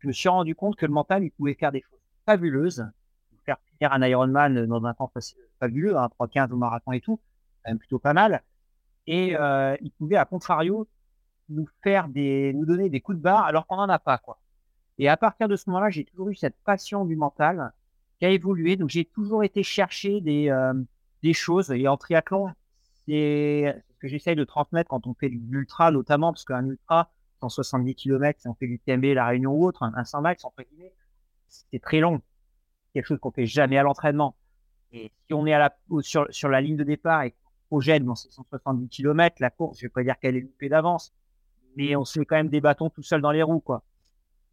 je me suis rendu compte que le mental, il pouvait faire des choses fabuleuses, faire finir un Ironman dans un temps fabuleux, un 3-15 au marathon et tout, même plutôt pas mal. Et euh, il pouvait, à contrario, nous faire des, nous donner des coups de barre alors qu'on n'en a pas, quoi. Et à partir de ce moment-là, j'ai toujours eu cette passion du mental qui a évolué. Donc, j'ai toujours été chercher des, euh, des choses. Et en triathlon, c'est ce que j'essaye de transmettre quand on fait de l'ultra, notamment parce qu'un ultra, 170 km, si on fait du TMB, la Réunion ou autre, un 100 miles, entre guillemets, c'est très long. Quelque chose qu'on fait jamais à l'entraînement. Et si on est sur, la ligne de départ et qu'on projette dans ces 170 km, la course, je vais pas dire qu'elle est loupée d'avance, mais on se met quand même des bâtons tout seul dans les roues, quoi.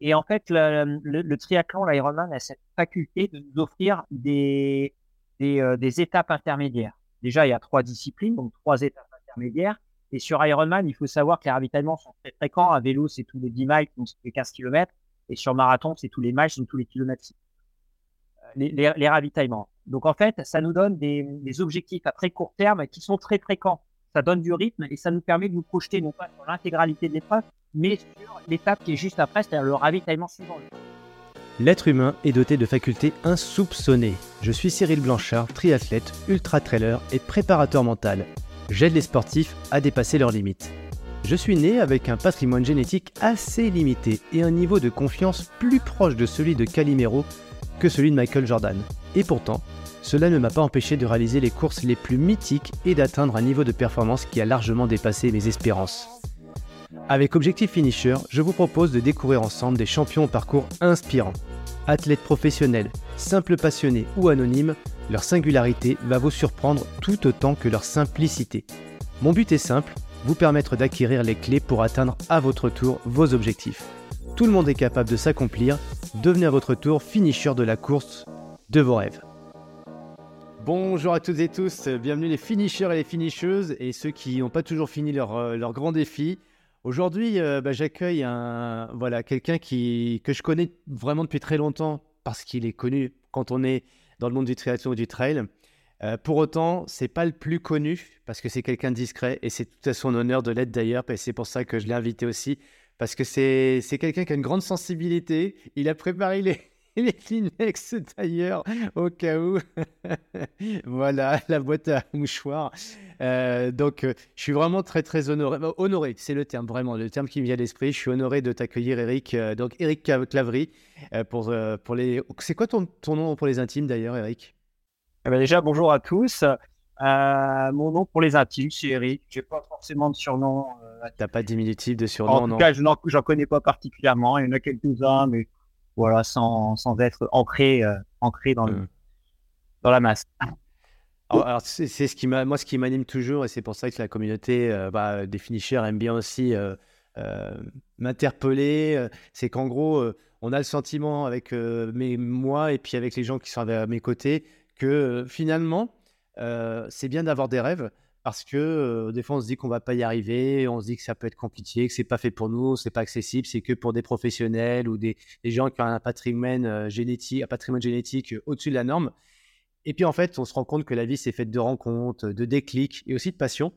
Et en fait, le, triathlon, l'Ironman a cette faculté de nous offrir euh, des, étapes intermédiaires. Déjà, il y a trois disciplines, donc trois étapes intermédiaires. Et sur Ironman, il faut savoir que les ravitaillements sont très fréquents. À vélo, c'est tous les 10 miles, donc c'est 15 km. Et sur marathon, c'est tous les miles, donc tous les kilomètres. Euh, les, les, ravitaillements. Donc en fait, ça nous donne des, des objectifs à très court terme qui sont très fréquents ça donne du rythme et ça nous permet de nous projeter non pas sur l'intégralité de l'épreuve, mais sur l'étape qui est juste après, c'est-à-dire le ravitaillement suivant. L'être humain est doté de facultés insoupçonnées. Je suis Cyril Blanchard, triathlète, ultra-trailer et préparateur mental. J'aide les sportifs à dépasser leurs limites. Je suis né avec un patrimoine génétique assez limité et un niveau de confiance plus proche de celui de Calimero que celui de Michael Jordan. Et pourtant, cela ne m'a pas empêché de réaliser les courses les plus mythiques et d'atteindre un niveau de performance qui a largement dépassé mes espérances. Avec Objectif Finisher, je vous propose de découvrir ensemble des champions au parcours inspirant. Athlètes professionnels, simples passionnés ou anonymes, leur singularité va vous surprendre tout autant que leur simplicité. Mon but est simple, vous permettre d'acquérir les clés pour atteindre à votre tour vos objectifs. Tout le monde est capable de s'accomplir, devenez à votre tour finisher de la course de vos rêves. Bonjour à toutes et tous, bienvenue les finishers et les finisheuses et ceux qui n'ont pas toujours fini leur, euh, leur grand défi. Aujourd'hui, euh, bah, j'accueille voilà, quelqu'un qui, que je connais vraiment depuis très longtemps parce qu'il est connu quand on est dans le monde du triathlon ou du trail. Euh, pour autant, c'est pas le plus connu parce que c'est quelqu'un discret et c'est tout à son honneur de l'être d'ailleurs. Et c'est pour ça que je l'ai invité aussi parce que c'est quelqu'un qui a une grande sensibilité. Il a préparé les, les Kleenex d'ailleurs, au cas où. voilà, la boîte à mouchoirs. Euh, donc, euh, je suis vraiment très, très honoré. Bah, honoré, c'est le terme, vraiment, le terme qui me vient à l'esprit. Je suis honoré de t'accueillir, Eric. Euh, donc, Eric Clavry. pour, pour les... C'est quoi ton, ton, nom pour les intimes d'ailleurs, Eric? Eh ben Déjà, bonjour à tous. mon nom pour les intimes, c'est Eric. Je n'ai pas forcément de surnom. Tu n'as pas de diminutif de surnom En tout cas, je n'en connais pas particulièrement. Il y en a quelques-uns, mais voilà, sans, sans être ancré, euh, ancré dans, le, mmh. dans la masse. Alors, c'est ce qui moi ce qui m'anime toujours et c'est pour ça que la communauté euh, bah, des finishers aime bien aussi euh, m'interpeller. C'est qu'en gros, on a le sentiment avec mes, moi et puis avec les gens qui sont à mes côtés que finalement, c'est bien d'avoir des rêves, parce que euh, des fois on se dit qu'on va pas y arriver, on se dit que ça peut être compliqué, que c'est pas fait pour nous, c'est pas accessible, c'est que pour des professionnels ou des, gens qui ont un patrimoine euh, génétique, un patrimoine génétique euh, au-dessus de la norme. Et puis en fait, on se rend compte que la vie c'est faite de rencontres, de déclics et aussi de passion.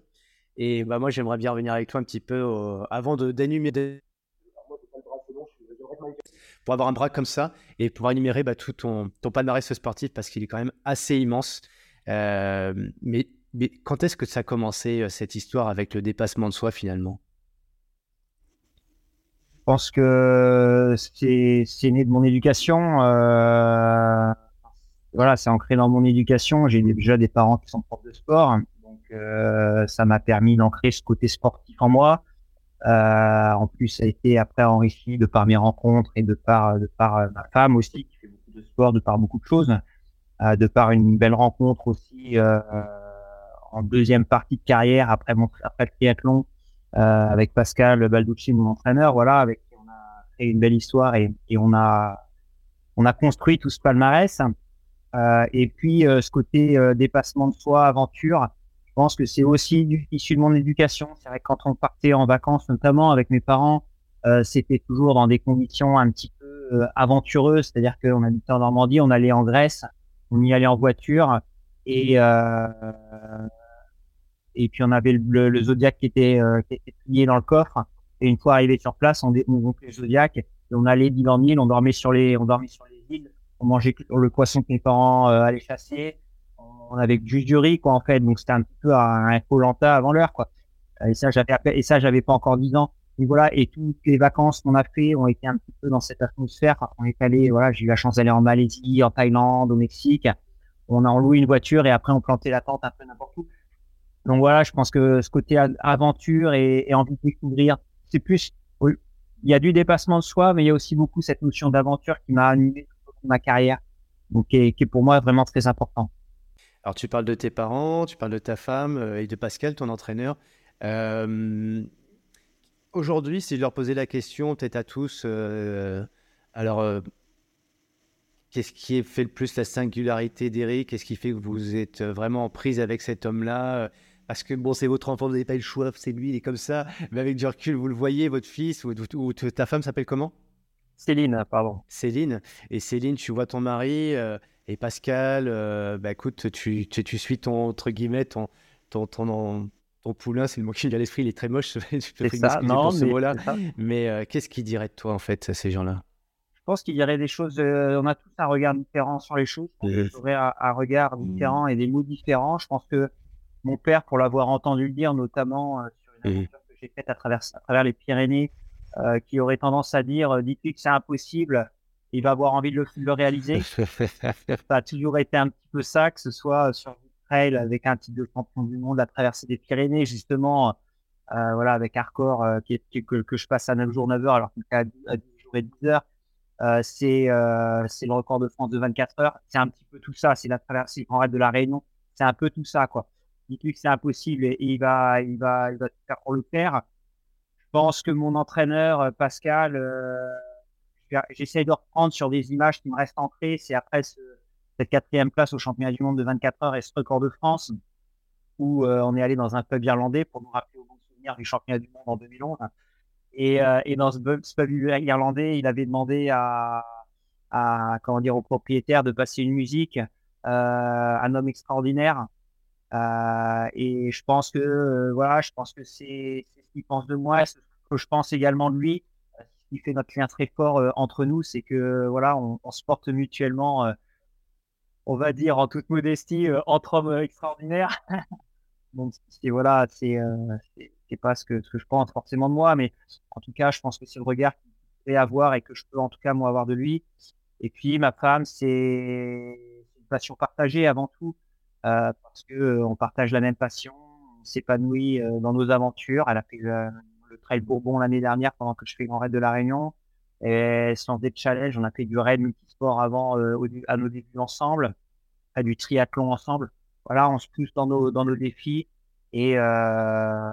Et bah, moi j'aimerais bien revenir avec toi un petit peu avant d'énumérer pour avoir un bras comme ça et pouvoir énumérer bah, tout ton, ton palmarès sportif parce qu'il est quand même assez immense. mais mais quand est-ce que ça a commencé, euh, cette histoire avec le dépassement de soi finalement? Je pense que c'est né de mon éducation. Euh, voilà, c'est ancré dans mon éducation. J'ai déjà des parents qui sont profs de sport. Donc, euh, ça m'a permis d'ancrer ce côté sportif en moi. en plus, ça a été après enrichi de par mes rencontres et de par, de par ma femme aussi, qui fait beaucoup de sport, de par beaucoup de choses. de par une belle rencontre aussi en deuxième partie de carrière après mon après le triathlon euh, avec Pascal Balducci, mon entraîneur, voilà, avec qui on a créé une belle histoire et, et on a on a construit tout ce palmarès. Euh, et puis euh, ce côté euh, dépassement de soi, aventure, je pense que c'est aussi du, issu de mon éducation. C'est vrai que quand on partait en vacances, notamment avec mes parents, euh, c'était toujours dans des conditions un petit peu aventureuses, c'est-à-dire qu'on habitait en Normandie, on allait en Grèce, on y allait en voiture et euh, et puis on avait le, le Zodiac qui était, euh, qui était plié dans le coffre. Et une fois arrivé sur place, on démontait le Zodiac on allait d'île en île, on dormait sur les, on dormait sur les îles, on mangeait le poisson que mes parents euh, allaient chasser, on avait juste du riz, quoi, en fait. Donc, c'était un petit peu un, un avant l'heure, quoi. Et ça, j'avais, et ça, j'avais pas encore 10 ans. Et voilà, et toutes les vacances qu'on a fait ont été un petit peu dans cette atmosphère. On est allé, voilà, j'ai eu la chance d'aller en Malaisie, en Thaïlande, au Mexique. On a loué une voiture et après on plantait la tente un peu n'importe où. Donc voilà, je pense que ce côté aventure et, envie de découvrir, c'est plus, il y a du dépassement de soi, mais il y a aussi beaucoup cette notion d'aventure qui m'a animé toute ma carrière, donc qui est, qui est, pour moi vraiment très important. Alors tu parles de tes parents, tu parles de ta femme euh, et de Pascal, ton entraîneur. Euh, Aujourd'hui, si je leur posais la question, peut-être à tous, euh, alors, qu'est-ce qui fait le plus la singularité d'Eric Qu'est-ce qui fait que vous êtes vraiment en prise avec cet homme-là? Parce que, bon, c'est votre enfant, vous n'avez pas le choix, c'est lui, il est comme ça. Mais avec du recul, vous le voyez, votre fils ou, ta femme s'appelle comment? Céline, pardon. Céline. Et Céline, tu vois ton mari euh, et Pascal, bah écoute, tu, tu, suis ton, entre guillemets, ton, ton, ton, ton poulain, c'est le mot qui vient à l'esprit, il est très moche. tu peux ça, non, pour ce mot-là. Mais euh, qu'est-ce qu'il dirait de toi, en fait, ces gens-là? Je pense qu'il dirait des choses. Euh, on a tous un regard différent sur les choses. On aurait un, regard mmh. différent et des mots différents. Je pense que mon père, pour l'avoir entendu le dire, notamment euh, sur une mmh. aventure que j'ai faite à travers, à travers les Pyrénées, qui aurait tendance à dire dites-lui que c'est impossible, il va avoir envie de le, de le réaliser. ça a toujours été un petit peu ça, que ce soit sur avec un titre de champion du monde, à traverser des Pyrénées, justement, euh, voilà, avec Hardcore, euh, qui, que, que, je passe à 9 jours, 9 heures, alors qu'il à, 10 jours et 10 heures. Euh, c'est le record de France de 24 heures. C'est un petit peu tout ça. C'est la traversée Grand Raid de la Réunion. C'est un peu tout ça, quoi. Dites-lui que c'est impossible et, il va, il va, il va tout faire pour le faire. Je pense que mon entraîneur Pascal, j'essaie de reprendre sur des images qui me restent ancrées. C'est après ce, cette quatrième place au championnat du monde de 24 heures et ce record de France où euh, on est allé dans un pub irlandais pour nous rappeler au bon souvenir du championnat du monde en 2011. Et, euh, et dans ce pub, irlandais, il avait demandé à, comment dire, au propriétaire de passer une musique, euh, un homme extraordinaire. Et je pense que voilà, je pense que c'est ce qu'il pense de moi, ce que je pense également de lui. Ce qui fait notre lien très fort entre nous, c'est que voilà, on, se porte mutuellement on va dire en toute modestie, euh, entre hommes extraordinaires. Donc, c'est voilà, euh, c'est c'est pas ce que, ce que je pense forcément de moi, mais en tout cas, je pense que c'est le regard qu'il peut avoir et que je peux en tout cas moi avoir de lui. Et puis ma femme, c'est une passion partagée avant tout, euh, parce que on partage la même passion, on s'épanouit dans nos aventures. Elle a fait le, trail Bourbon l'année dernière pendant que je fais Grand Raid de la Réunion. Et sans des challenges, on a fait du raid multisport avant euh, à nos débuts ensemble, à du triathlon ensemble. Voilà, on se pousse dans nos, dans nos défis. Et euh,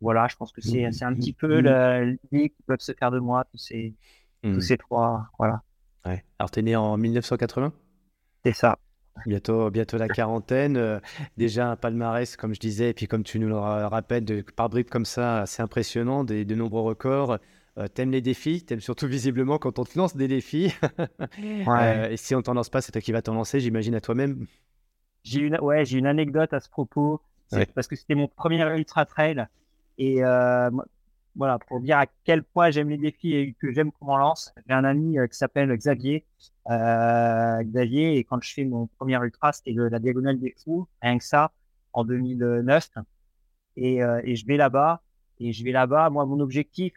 voilà, je pense que c'est un petit peu l'idée qui peuvent se faire de moi, tous ces, tous mmh. ces trois. Voilà. Ouais. Alors, tu es né en 1980 C'est ça. Bientôt, bientôt la quarantaine. Euh, déjà un palmarès, comme je disais, et puis comme tu nous le rappelles, de, par bribes comme ça, assez impressionnant, des, de nombreux records. Euh, t'aimes les défis, t'aimes surtout visiblement quand on te lance des défis? Euh, et si on t'en lance pas, c'est toi qui vas t'en lancer, j'imagine, à toi-même. J'ai une, ouais, j'ai une anecdote à ce propos. Parce que c'était mon premier ultra trail. Et euh, voilà, pour dire à quel point j'aime les défis et que j'aime comment on lance, j'ai un ami qui s'appelle Xavier. Xavier, et quand je fais mon premier ultra, c'était la diagonale des fous, rien que ça, en 2009. Et, et je vais là-bas. Et je vais là-bas. Moi, mon objectif,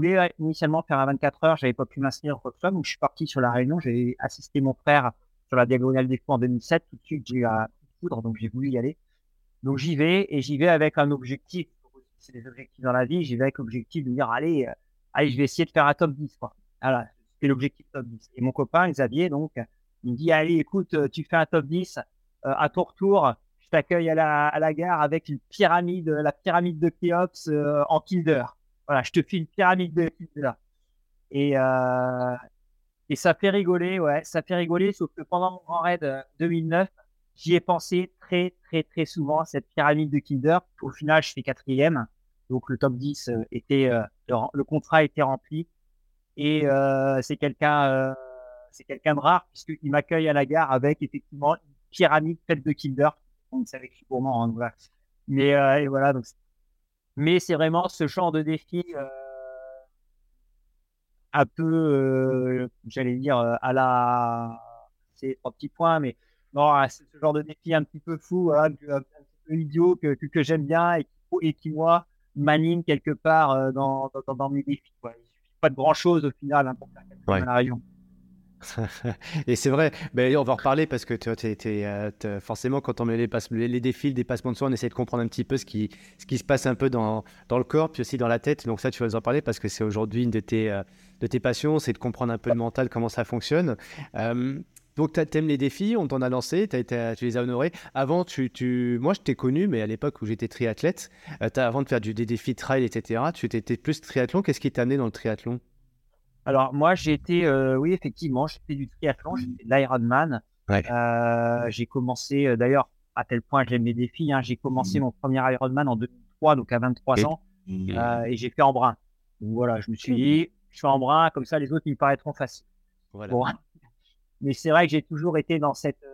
voulais initialement faire un 24 heures, j'avais pas pu m'inscrire au club, donc je suis parti sur la Réunion, j'ai assisté mon frère sur la diagonale des fous en 2007, tout de suite j'ai eu un foudre, donc j'ai voulu y aller. Donc j'y vais et j'y vais avec un objectif, c'est des objectifs dans la vie, j'y vais avec l'objectif de dire allez, euh, allez, je vais essayer de faire un top 10 quoi. Voilà, c'est l'objectif top 10. Et mon copain Xavier donc, il me dit allez, écoute, euh, tu fais un top 10 euh, à ton retour, je t'accueille à la, à la gare avec une pyramide, la pyramide de Khéops en Kinder. Voilà, je te file une pyramide de là. Et, euh, et ça fait rigoler, ouais, ça fait rigoler, sauf que pendant mon grand raid 2009, euh, j'y ai pensé très, très, très souvent, cette pyramide de Kinder. Au final, je fais quatrième. Donc, le top 10 euh, était, le, contrat était rempli. Et c'est quelqu'un, c'est quelqu'un de rare, puisqu'il m'accueille à la gare avec effectivement une pyramide faite de Kinder. Donc, c'est avec pour moi, hein, Mais et voilà, donc mais c'est vraiment ce genre de défi. Euh, un peu, j'allais dire, à la. C'est trois petits points, mais non, c'est ce genre de défi un petit peu fou, un, petit peu idiot que, que, j'aime bien et qui, et qui, moi, m'anime quelque part dans, dans, dans, mes défis. Quoi. Il suffit pas de grand chose au final hein, pour faire quelque chose dans la région. et c'est vrai, ben, on va en reparler parce que tu, euh, forcément, quand on met les, les, les, défis, le dépassement de soi, on essaie de comprendre un petit peu ce qui, ce qui se passe un peu dans, dans le corps, puis aussi dans la tête. Donc, ça, tu vas nous en parler parce que c'est aujourd'hui une de tes, euh, de tes passions, c'est de comprendre un peu le mental, comment ça fonctionne. Euh, donc, tu aimes les défis, on t'en a lancé, as été, tu les as honorés. Avant, tu, tu... moi, je t'ai connu, mais à l'époque où j'étais triathlète, avant de faire du, des défis trail, etc., tu étais plus triathlon. Qu'est-ce qui t'a amené dans le triathlon? Alors moi j'ai été, euh, oui effectivement, j'ai fait du triathlon, j'ai fait de l'Ironman. Euh, j'ai commencé euh, d'ailleurs à tel point que j'aime les défis. Hein, j'ai commencé mmh. mon premier Ironman en 2003, donc à 23 ans, et j'ai fait en brun. Donc voilà, je me suis dit, je fais en brun, comme ça les autres ils me paraîtront faciles. Mais c'est vrai que j'ai toujours été dans cette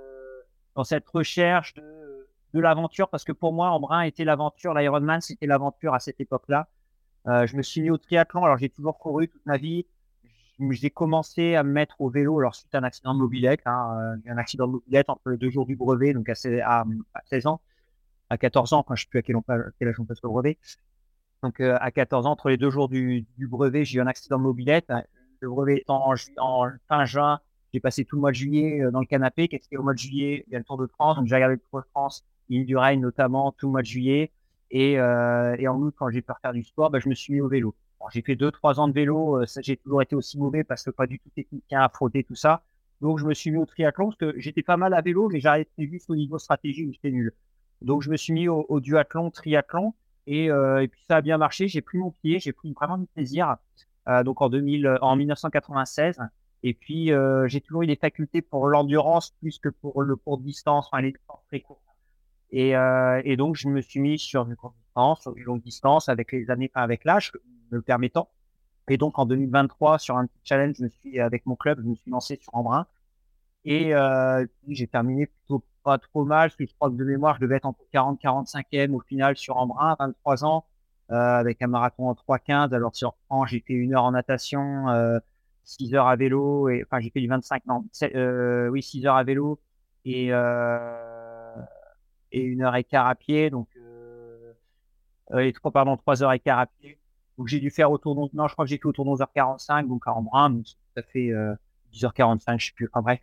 dans cette recherche de, de l'aventure parce que pour moi en brun était l'aventure, l'Ironman c'était l'aventure à cette époque-là. je me suis mis au triathlon, alors j'ai toujours couru toute ma vie j'ai commencé à me mettre au vélo alors suite à un accident de mobilette, hein, euh, un accident de mobilette entre les deux jours du brevet, donc à 16, à, 16 ans, à 14 ans, quand je sais plus à quel, âge on passe le brevet. Donc euh, à 14 ans, entre les deux jours du, du brevet, j'ai eu un accident de mobilette. Le brevet étant en fin juin, j'ai passé tout le mois de juillet euh, dans le canapé. Qu'est-ce qu'il y a au mois de juillet Il y a le Tour de France, donc j'ai regardé le Tour de France, l'île du Rhin notamment, tout le mois de juillet. Et, euh, en août, quand j'ai pu faire du sport, bah, je me suis mis au vélo j'ai fait deux, trois ans de vélo. Euh, j'ai toujours été aussi mauvais parce que pas du tout technicien à frotter tout ça. Donc, je me suis mis au triathlon parce que j'étais pas mal à vélo, mais j'arrêtais juste au niveau stratégie où j'étais nul. Donc, je me suis mis au, duathlon, triathlon. Et, puis, ça a bien marché. J'ai pris mon pied, j'ai pris vraiment du plaisir. Donc, en, 2000, en 1996. Et puis, euh, j'ai toujours eu des facultés pour l'endurance plus que pour le court distance, enfin, les distances très courtes. Et, euh, et, donc, je me suis mis sur du court distance, sur du longue distance avec les années, avec l'âge me le permettant. Et donc en 2023, sur un petit challenge, je me suis avec mon club, je me suis lancé sur Embrun. Et euh, j'ai terminé plutôt pas trop mal. Je crois que de mémoire, je devais être entre 40 45e au final sur Embrun, 23 ans, avec un marathon en 3,15. Alors sur j'ai fait une heure en natation, 6 heures à vélo, et enfin j'ai fait du 25, non, euh, oui, 6 heures à vélo et, euh, et une heure et quart à pied. Donc, euh, pardon, 3 heures et quart à pied. Donc j'ai dû faire autour de, non, je crois que j'ai fait autour de 11h45, donc en brun, donc ça fait euh, 10h45, je sais plus, enfin bref,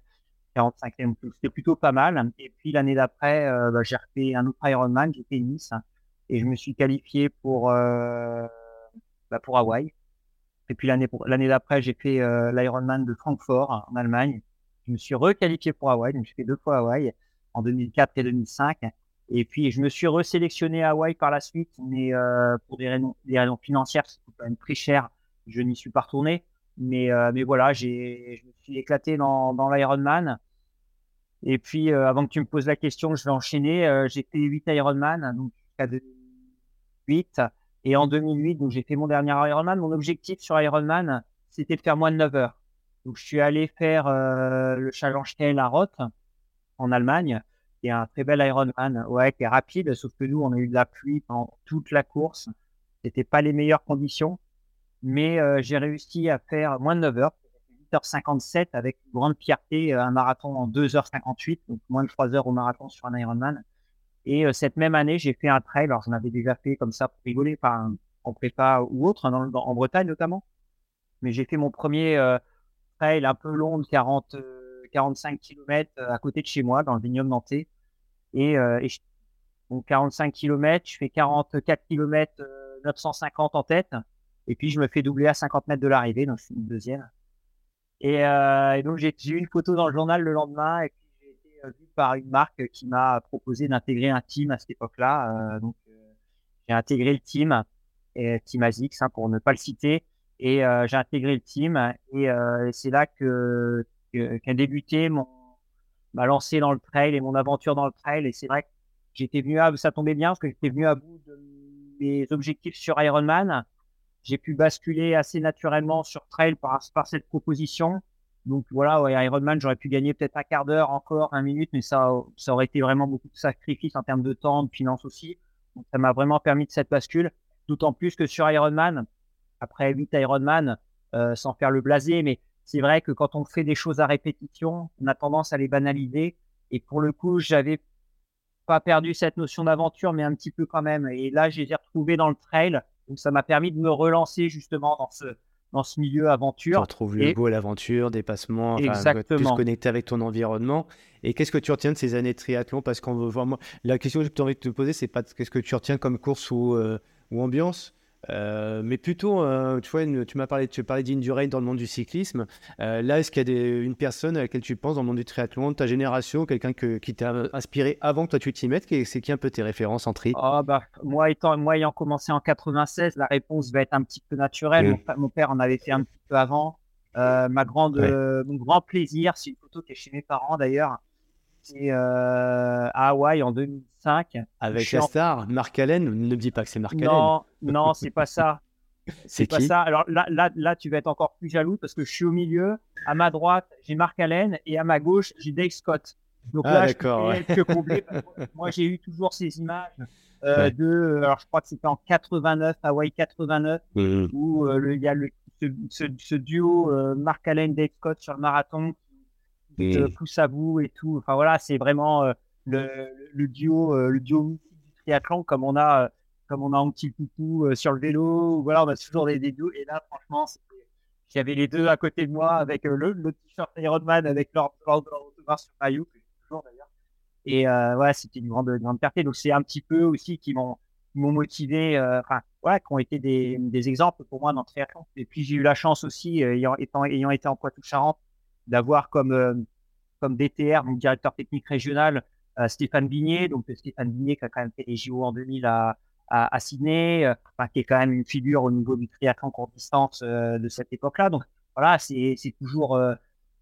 45 e c'était plutôt pas mal. Et puis l'année d'après, euh, bah, j'ai refait un autre Ironman, j'ai fait Nice, et je me suis qualifié pour, euh, bah, pour Hawaï. Et puis l'année l'année d'après, j'ai fait euh, l'Ironman de Francfort en Allemagne. Je me suis requalifié pour Hawaï, donc j'ai fait deux fois Hawaï en 2004 et 2005. Et puis, je me suis resélectionné à Hawaï par la suite, mais euh, pour des raisons, des raisons financières, c'était quand même très cher. Je n'y suis pas retourné. Mais, euh, mais voilà, j'ai, je me suis éclaté dans, dans l'Ironman. Et puis, avant que tu me poses la question, je vais enchaîner. J'ai fait 8 Ironman, donc jusqu'à 2008. Et en 2008, donc j'ai fait mon dernier Ironman. Mon objectif sur Ironman, c'était de faire moins de 9 heures. Donc, je suis allé faire euh, le Challenge Trail à Roth, en Allemagne qui est un très bel Ironman, ouais, qui est rapide, sauf que nous, on a eu de la pluie pendant toute la course. C'était pas les meilleures conditions, mais euh, j'ai réussi à faire moins de 9 heures, 8h57 avec une grande fierté, euh, un marathon en 2h58, donc moins de 3 heures au marathon sur un Ironman. Et euh, cette même année, j'ai fait un trail, alors j'en avais déjà fait comme ça pour rigoler, pas en prépa ou autre, dans, en Bretagne notamment. Mais j'ai fait mon premier trail un peu long de 40, 45 km à côté de chez moi, dans le vignoble nantais. Et, euh, et 45 km, je fais 44 km 950 en tête. Et puis, je me fais doubler à 50 mètres de l'arrivée, donc je une deuxième. Et, euh, et donc, j'ai eu une photo dans le journal le lendemain puis, j'ai été euh, vu par une marque qui m'a proposé d'intégrer un team à cette époque-là. Euh, donc, euh, j'ai intégré le team, Team ASICS, hein, pour ne pas le citer. Et euh, j'ai intégré le team. Et, et c'est là que qu'a débuté mon m'a lancé dans le trail et mon aventure dans le trail. Et c'est vrai que j'étais venu à, ça tombait bien parce que j'étais venu à bout de mes objectifs sur Ironman. J'ai pu basculer assez naturellement sur trail par, par cette proposition. Donc voilà, ouais, Ironman, j'aurais pu gagner peut-être un quart d'heure encore, un minute, mais ça, ça aurait été vraiment beaucoup de sacrifices en termes de temps, de finances aussi. Donc ça m'a vraiment permis de cette bascule. D'autant plus que sur Ironman, après 8 Ironman, sans faire le blasé, mais c'est vrai que quand on fait des choses à répétition, on a tendance à les banaliser. Et pour le coup, j'avais pas perdu cette notion d'aventure, mais un petit peu quand même. Et là, j'ai retrouvé dans le trail. Donc, ça m'a permis de me relancer justement dans ce, dans ce milieu aventure. Tu retrouves le goût à l'aventure, dépassement, Exactement. plus connecté avec ton environnement. Et qu'est-ce que tu retiens de ces années de triathlon? Parce qu'on veut voir, moi, la question que j'ai envie de te poser, c'est pas qu'est-ce que tu retiens comme course ou, euh, ou ambiance, euh, mais plutôt, euh, tu vois, tu m'as parlé, tu parlais d'Indurain dans le monde du cyclisme. Euh, là, est-ce qu'il y a une personne à laquelle tu penses dans le monde du triathlon, de ta génération, quelqu'un qui t'a inspiré avant que toi tu t'y mettes C'est qui un peu tes références en tri? Oh, bah, moi, étant, moi, ayant commencé en 96, la réponse va être un petit peu naturelle. Mon, père en avait fait un petit peu avant. ma grande, mon grand plaisir, c'est une photo qui est chez mes parents d'ailleurs. C'est à Hawaï en 2000 avec la star, Marc Allen. Ne me dis pas que c'est Marc Allen. Non, non, c'est pas ça. C'est pas ça. Alors là, là, là, tu vas être encore plus jaloux parce que je suis au milieu. À ma droite, j'ai Marc Allen et à ma gauche, j'ai Dave Scott. Donc ah, là, je moi, j'ai eu toujours ces images euh, de. Alors, je crois que c'était en 89, Hawaii 89, mmh. où euh, il y a le, ce, duo euh, Marc Allen, Dave Scott sur le marathon à bout et tout. Enfin voilà, c'est vraiment le, duo, euh, le duo du triathlon, comme on a, euh, comme on a un petit coucou euh, sur le vélo. Voilà, on a toujours des, des duos. Et là, franchement, j'avais les deux à côté de moi avec le, le t-shirt Ironman avec leur, leur, leur sur maillot, toujours d'ailleurs. Et euh, ouais, c'était une grande, grande fierté. Donc, c'est un petit peu aussi qui m'ont m'ont motivé, enfin, ouais, qui ont été des, des, exemples pour moi dans le triathlon. Et puis, j'ai eu la chance aussi, ayant, étant, ayant été en Poitou-Charentes, d'avoir comme, comme DTR, mon directeur technique régional, euh, Stéphane Bigné, donc euh, Stéphane Bigné qui a quand même fait les JO en 2000 à, à, Sydney, euh, qui est quand même une figure au niveau du triathlon court distance de cette époque-là. Donc voilà, c'est toujours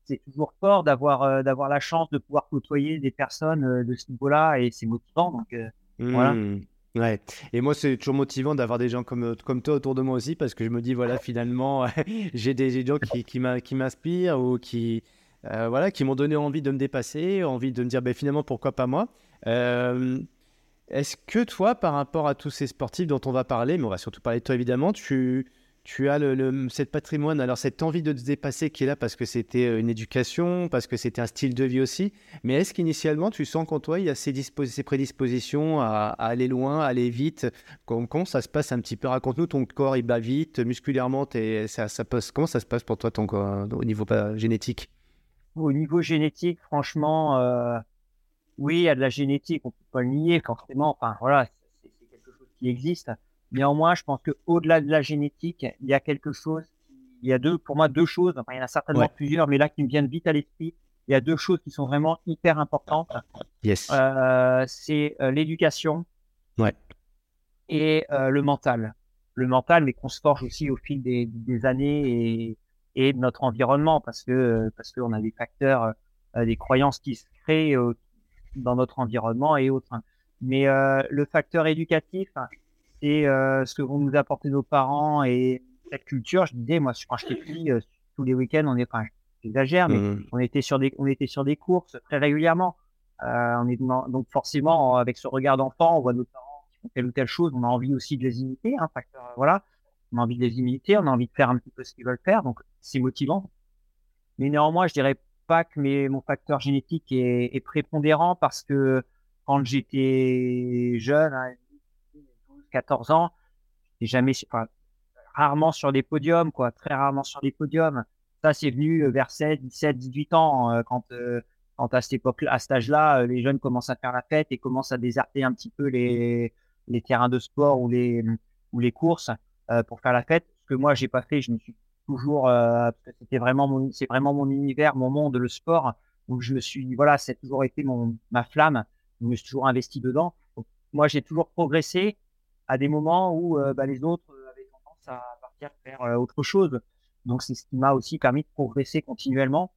c'est toujours fort d'avoir d'avoir la chance de pouvoir côtoyer des personnes de ce niveau-là et c'est motivant. Donc voilà. Mmh. Ouais, et moi c'est toujours motivant d'avoir des gens comme, comme toi autour de moi aussi parce que je me dis voilà finalement j'ai des, gens qui, qui m'inspirent ou qui, euh, voilà, qui m'ont donné envie de me dépasser, envie de me dire ben, finalement pourquoi pas moi? Euh, est-ce que toi, par rapport à tous ces sportifs dont on va parler, mais on va surtout parler de toi évidemment, tu, tu as le, cette patrimoine, alors cette envie de te dépasser qui est là parce que c'était euh, une éducation, parce que c'était un style de vie aussi, mais est-ce qu'initialement tu sens qu'en toi il y a ces, prédispositions à, aller loin, à aller vite? Comment, ça se passe un petit peu? Raconte-nous, ton corps il bat vite, musculairement, ça, ça passe, comment ça se passe pour toi ton corps, au niveau génétique? Au niveau génétique, franchement, euh, oui, il y a de la génétique, on peut pas le nier forcément. Enfin, voilà, c'est quelque chose qui existe. Néanmoins, je pense que au-delà de la génétique, il y a quelque chose. Il y a deux, pour moi, deux choses. Enfin, il y en a certainement plusieurs, mais là qui me viennent vite à l'esprit. Il y a deux choses qui sont vraiment hyper importantes. Yes. Euh, c'est euh, l'éducation. Ouais. Et euh, le mental. Le mental, mais qu'on se forge aussi au fil des, des années et, et de notre environnement parce que parce qu'on a des facteurs, euh, des croyances qui se créent euh, dans notre environnement et autres. Mais euh, le facteur éducatif, c'est ce que vont nous apporter nos parents et cette culture. Je disais, moi, quand j'étais petit, tous les week-ends, on est, enfin, j'exagère, mais mmh. on était sur des, on était sur des courses très régulièrement. on est donc forcément avec ce regard d'enfant, on voit nos parents qui font telle ou telle chose, on a envie aussi de les imiter. Hein, facteur, voilà, on a envie de les imiter, on a envie de faire un petit peu ce qu'ils veulent faire. Donc c'est motivant. Mais néanmoins, je dirais pas que mes, mon facteur génétique est, est prépondérant parce que quand j'étais jeune, 14 hein, ans, jamais, rarement sur des podiums, quoi, très rarement sur des podiums. Ça, c'est venu vers 7, 17, 18 ans, euh, quand, euh, quand à cette époque, à cet âge-là, euh, les jeunes commencent à faire la fête et commencent à déserter un petit peu les, terrains de sport ou les, ou les courses pour faire la fête. Ce que moi, j'ai pas fait, je me suis toujours euh, c'était vraiment mon c'est vraiment mon univers mon monde le sport où je me suis voilà c'est toujours été mon ma flamme je me suis toujours investi dedans moi j'ai toujours progressé à des moments où euh, bah, les autres avaient tendance à partir faire euh, autre chose donc c'est ce qui m'a aussi permis de progresser continuellement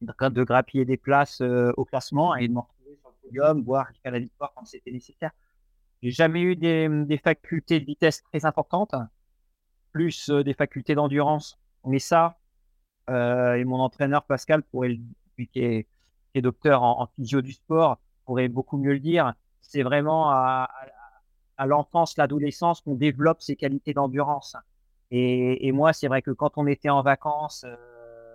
de, grappiller des places au classement et de me retrouver sur le podium voire jusqu'à la victoire quand c'était nécessaire j'ai jamais eu des, des facultés de vitesse très importantes plus des facultés d'endurance. Mais ça, euh, et mon entraîneur Pascal, pourrait, lui qui est, qui est docteur en, physio du sport, pourrait beaucoup mieux le dire. C'est vraiment à, l'enfance, l'adolescence qu'on développe ces qualités d'endurance. Et, moi, c'est vrai que quand on était en vacances,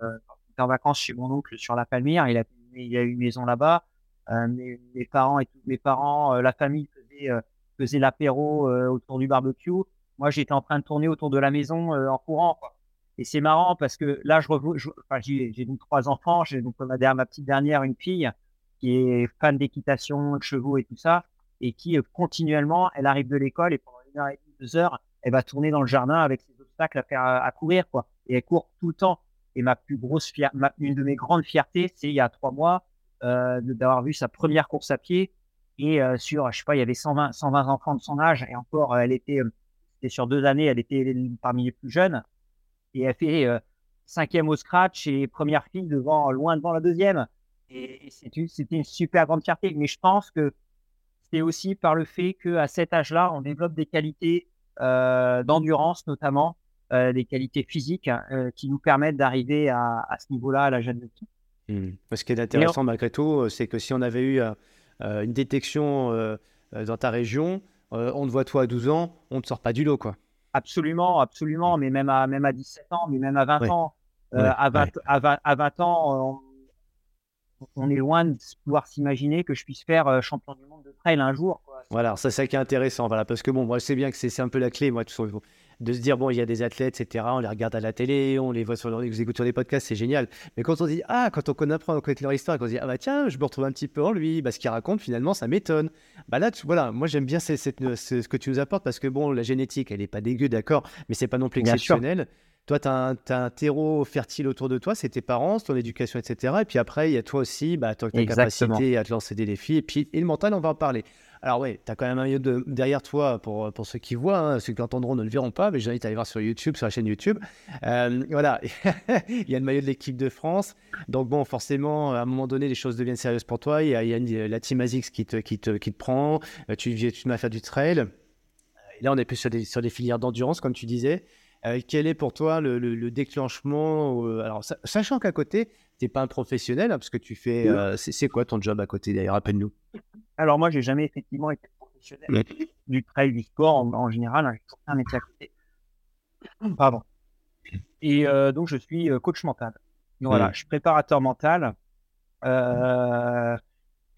euh, en vacances chez mon oncle sur la Palmyre, il a, il a eu une maison là-bas. Euh, mes, parents et tous mes parents, euh, la famille faisait, euh, faisait l'apéro autour du barbecue. Moi, j'étais en train de tourner autour de la maison en courant. Quoi. Et c'est marrant parce que là, je, je enfin, j'ai donc trois enfants. J'ai donc ma, ma petite dernière, une fille qui est fan d'équitation, de chevaux et tout ça, et qui continuellement, elle arrive de l'école et pendant une heure et demie, deux heures, elle va tourner dans le jardin avec ses obstacles à faire à, courir, quoi. Et elle court tout le temps. Et ma plus grosse fierté, une de mes grandes fiertés, c'est il y a trois mois euh, d'avoir vu sa première course à pied. Et euh, sur, je sais pas, il y avait 120, 120 enfants de son âge. Et encore, elle était, euh, c'était sur deux années, elle était parmi les plus jeunes. Et elle fait euh, cinquième au scratch et première fille devant, loin devant la deuxième. Et, c'était une super grande fierté. Mais je pense que c'est aussi par le fait qu'à cet âge-là, on développe des qualités d'endurance notamment, des qualités physiques qui nous permettent d'arriver à, à, ce niveau-là à la jeune fille. Mmh. Ce qui est intéressant malgré tout, c'est que si on avait eu une détection dans ta région, on te voit toi à 12 ans, on ne te sort pas du lot, quoi. Absolument, absolument, mais même à, même à 17 ans, mais même à 20 ans. à, 20, à, 20, ans, on, est loin de pouvoir s'imaginer que je puisse faire champion du monde de trail un jour. Quoi. Voilà, c'est ça qui est intéressant, voilà, parce que bon, moi je sais bien que c'est un peu la clé, moi, tout de se dire, bon, il y a des athlètes, etc., on les regarde à la télé, on les voit sur, les écoute sur des podcasts, c'est génial. Mais quand on dit, ah, quand on connaît, on connaît leur histoire, quand on dit, ah bah tiens, je me retrouve un petit peu en lui, bah, ce qu'il raconte, finalement, ça m'étonne. Bah là, tu, voilà, moi j'aime bien c'est, ce que tu nous apportes, parce que bon, la génétique, elle n'est pas dégueu, d'accord, mais c'est pas non plus exceptionnel. Toi, tu as, un terreau fertile autour de toi, c'est tes parents, ton éducation, etc. Et puis après, il y a toi aussi, bah, ta capacité à te lancer des défis. Et puis, et le mental, on va en parler. Alors oui, tu as quand même un maillot de, derrière toi pour, pour ceux qui voient, hein, ceux qui entendront ne le verront pas, mais j'invite à aller voir sur YouTube, sur la chaîne YouTube. Euh, voilà, il y a le maillot de l'équipe de France. Donc bon, forcément, à un moment donné, les choses deviennent sérieuses pour toi. Il y a, il y a la team ASICS qui te, qui te, qui te prend, euh, tu, tu vas faire du trail. Et là, on est plus sur des, sur des filières d'endurance, comme tu disais. Euh, quel est pour toi le, le, déclenchement Alors, sachant qu'à côté, tu n'es pas un professionnel, hein, parce que tu fais. c'est quoi ton job à côté d'ailleurs Rappelle-nous. Alors moi, j'ai jamais effectivement été professionnel du trail, du sport en, général. Hein, j'ai toujours fait un métier à côté. Pardon. Et euh, donc, je suis euh, coach mental. voilà, je suis préparateur mental. Euh,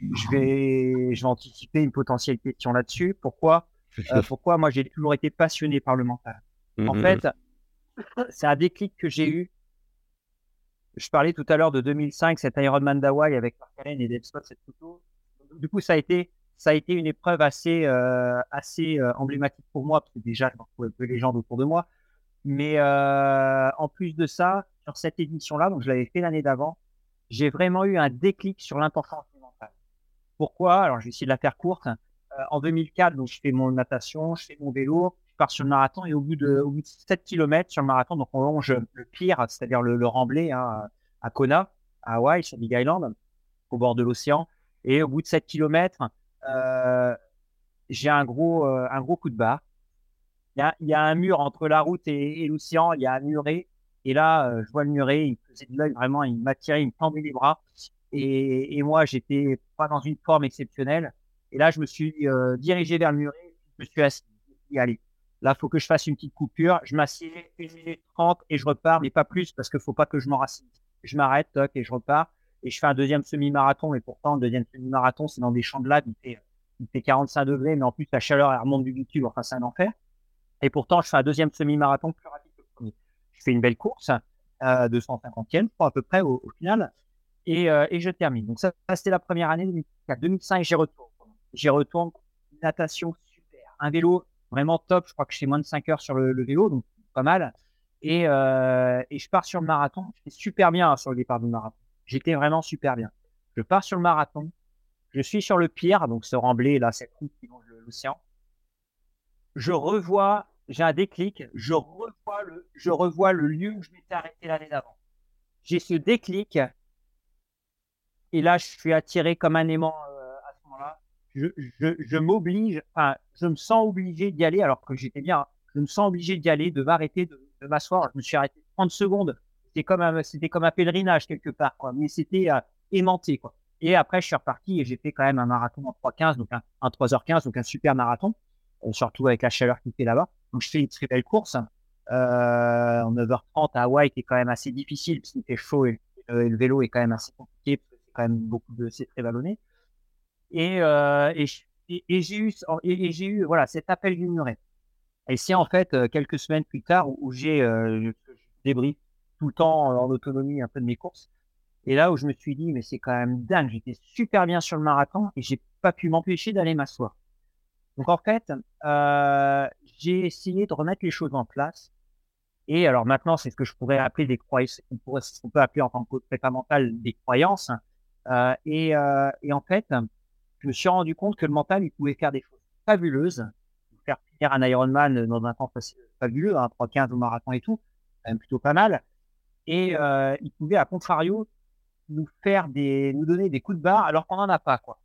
je, vais, je vais anticiper une potentielle question là-dessus. Pourquoi? Pourquoi moi, j'ai toujours été passionné par le mental? En mmh, mmh, fait, mmh. c'est un déclic que j'ai eu. Je parlais tout à l'heure de 2005, cet Ironman d'Hawaï avec Mark Allen et Dave Scott, cette photo du coup, ça a été, ça a été une épreuve assez, euh, assez euh, emblématique pour moi, parce que déjà, je retrouvais peu les gens autour de moi. Mais euh, en plus de ça, sur cette édition-là, donc je l'avais fait l'année d'avant, j'ai vraiment eu un déclic sur l'importance du mental. Pourquoi? Alors, je vais essayer de la faire courte. en 2004, donc je fais mon natation, je fais mon vélo, pars sur le marathon et au bout de, au bout de 7 km sur le marathon, donc on longe le pire, c'est-à-dire le, le remblai hein, à Kona, à Hawaï, sur Big Island, au bord de l'océan. Et au bout de 7 km, euh, j'ai un gros, euh, un gros coup de barre. Il y, a, un mur entre la route et, l'océan, il y a un muret. Et là, euh, je vois le muret, il faisait de l'œil vraiment, il m'a tiré, il me tendait les bras. Et, et moi, j'étais pas dans une forme exceptionnelle. Et là, je me suis dirigé vers le muret, je me suis assis. Je allez, là, il faut que je fasse une petite coupure. Je m'assieds une minute trente et je repars, mais pas plus parce qu'il faut pas que je m'enracine. Je m'arrête, toc, et je repars et je fais un deuxième semi-marathon. Et pourtant, le deuxième semi-marathon, c'est dans des champs de lave, il fait, il fait 45 degrés, mais en plus, la chaleur, elle remonte du bitume. Enfin, c'est un enfer. Et pourtant, je fais un deuxième semi-marathon plus rapide que le premier. Je fais une belle course, euh, 250e, à peu près au, final, et, euh, et, je termine. Donc, ça, c'était la première année 2004. 2005, j'y retourne. J'y retourne, natation super. Un vélo vraiment top. Je crois que je fais moins de 5 heures sur le, vélo, donc pas mal. Et, euh, et je pars sur le marathon. Je fais super bien hein, sur le départ du marathon. J'étais vraiment super bien. Je pars sur le marathon. Je suis sur le pire, donc ce remblai, là, cette route qui longe l'océan. Je revois, j'ai un déclic, je revois le, je revois le lieu où je m'étais arrêté l'année d'avant. J'ai ce déclic. Et là, je suis attiré comme un aimant euh, à ce moment-là. Je, m'oblige, enfin, je me sens obligé d'y aller alors que j'étais bien. Hein. Je me sens obligé d'y aller, de m'arrêter, de, m'asseoir. Je me suis arrêté 30 secondes c'était comme un, pèlerinage quelque part, quoi. Mais c'était euh, aimanté, quoi. Et après, je suis reparti et j'ai fait quand même un marathon en 3h15, donc un, 3h15, donc un super marathon, euh, surtout avec la chaleur qui fait là-bas. Donc, je fais une très belle course. en 9h30 à Hawaï, qui est quand même assez difficile, parce qu'il fait chaud et, le vélo est quand même assez compliqué, parce que c'est quand même beaucoup de, c'est très vallonné. Et, et, et, j'ai eu, et, j'ai eu, voilà, cet appel du muret. Et c'est en fait quelques semaines plus tard où, j'ai euh, débrief tout le temps en autonomie un peu de mes courses. Et là où je me suis dit, mais c'est quand même dingue, j'étais super bien sur le marathon et j'ai pas pu m'empêcher d'aller m'asseoir. Donc en fait, euh, j'ai essayé de remettre les choses en place. Et alors maintenant, c'est ce que je pourrais appeler des croyances, qu'on peut appeler en tant que prépa mental des croyances. Euh, et, euh, et, en fait, je me suis rendu compte que le mental, il pouvait faire des choses fabuleuses, faire finir un Ironman dans un temps fabuleux, un 3-15 au marathon et tout, même plutôt pas mal. Et euh, il pouvait, à contrario, nous faire des, nous donner des coups de barre alors qu'on n'en a pas, quoi.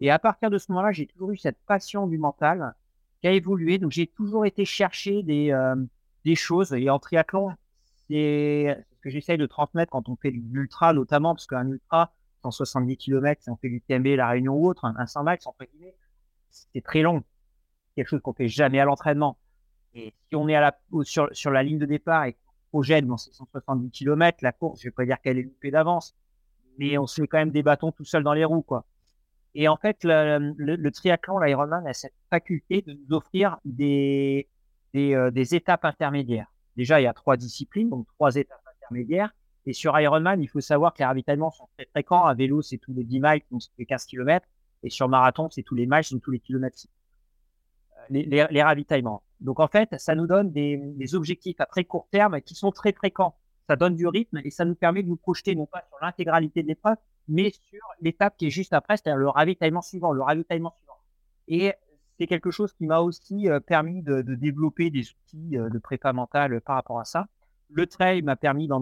Et à partir de ce moment-là, j'ai toujours eu cette passion du mental qui a évolué. Donc, j'ai toujours été chercher des, euh, des choses. Et en triathlon, c'est ce que j'essaye de transmettre quand on fait de l'ultra, notamment, parce qu'un ultra, 170 km, si on fait du TMB, la Réunion ou autre, un 100 miles, c'est très long. Quelque chose qu'on fait jamais à l'entraînement. Et si on est à la, sur, la ligne de départ et qu'on projette dans ces 170 km, la course, je vais pas dire qu'elle est loupée d'avance, mais on se met quand même des bâtons tout seul dans les roues, quoi. Et en fait, le, triathlon, l'Ironman a cette faculté de nous offrir des, euh, des, étapes intermédiaires. Déjà, il y a trois disciplines, donc trois étapes intermédiaires. Et sur Ironman, il faut savoir que les ravitaillements sont très fréquents. À vélo, c'est tous les 10 miles, donc c'est 15 km. Et sur marathon, c'est tous les miles, donc tous les kilomètres. Euh, les, les, ravitaillements. Donc en fait, ça nous donne des, objectifs à très court terme qui sont très fréquents ça donne du rythme et ça nous permet de nous projeter non pas sur l'intégralité de l'épreuve, mais sur l'étape qui est juste après, c'est-à-dire le ravitaillement suivant, le ravitaillement suivant. Et c'est quelque chose qui m'a aussi euh, permis de, développer des outils euh, de prépa mentale par rapport à ça. Le trail m'a permis d'en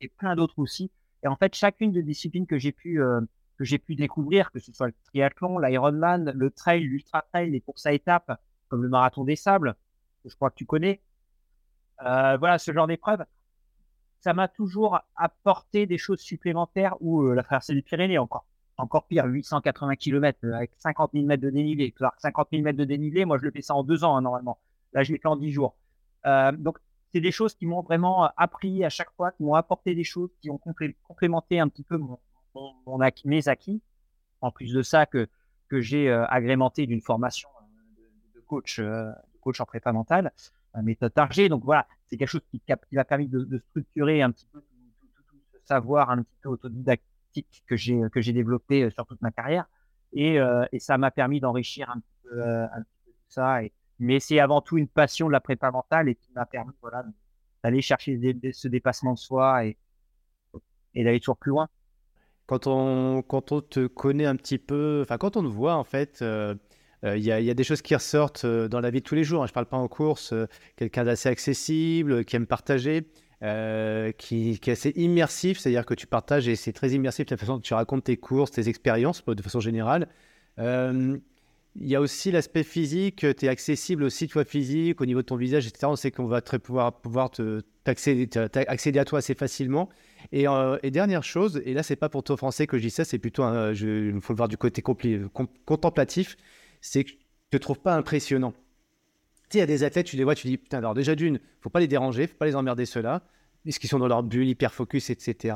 apporter plein d'autres aussi. Et en fait, chacune des disciplines que j'ai pu euh, que j'ai pu découvrir, que ce soit le triathlon, l'Ironman, le trail, l'ultra trail, les courses à étapes, comme le marathon des sables, que je crois que tu connais. Euh, voilà, ce genre d'épreuve, ça m'a toujours apporté des choses supplémentaires ou euh, la traversée du Pyrénées encore. Encore pire, 880 km euh, avec 50 000 mètres de dénivelé. 50 000 mètres de dénivelé, moi je le fais ça en deux ans hein, normalement. Là, je l'ai fait en dix jours. Euh, donc, c'est des choses qui m'ont vraiment appris à chaque fois, qui m'ont apporté des choses, qui ont complémenté un petit peu mon, acquis, mes acquis. En plus de ça, que, j'ai agrémenté d'une formation de, de coach, de coach en prépa mentale méthode Target. Donc voilà, c'est quelque chose qui, m'a permis de, structurer un petit peu tout, ce savoir un petit peu autodidactique que j'ai développé euh, sur toute ma carrière. Et, euh, ça m'a permis d'enrichir un, petit peu, euh, tout ça. Mais c'est avant tout une passion de la prépa mentale et qui m'a permis voilà, d'aller chercher ce dépassement de soi et, d'aller toujours plus loin. Quand on, quand on te connaît un petit peu, enfin quand on te voit en fait, euh, il y, a des choses qui ressortent euh, dans la vie de tous les jours. Je ne parle pas en course, euh, quelqu'un d'assez accessible, qui aime partager. qui, est assez immersif, c'est-à-dire que tu partages et c'est très immersif la façon dont tu racontes tes courses, tes expériences de façon générale. Il y a aussi l'aspect physique, tu es accessible aussi, toi, physique, au niveau de ton visage, etc. On sait qu'on va très pouvoir, pouvoir te, accéder, à toi assez facilement. Et, dernière chose, et là, c'est pas pour toi français que je dis ça, c'est plutôt, il faut le voir du côté contemplatif, c'est que je te trouve pas impressionnant. Tu sais, il y a des athlètes, tu les vois, tu dis, putain, alors déjà d'une, faut pas les déranger, faut pas les emmerder ceux-là, puisqu'ils sont dans leur bulle, hyper focus, etc.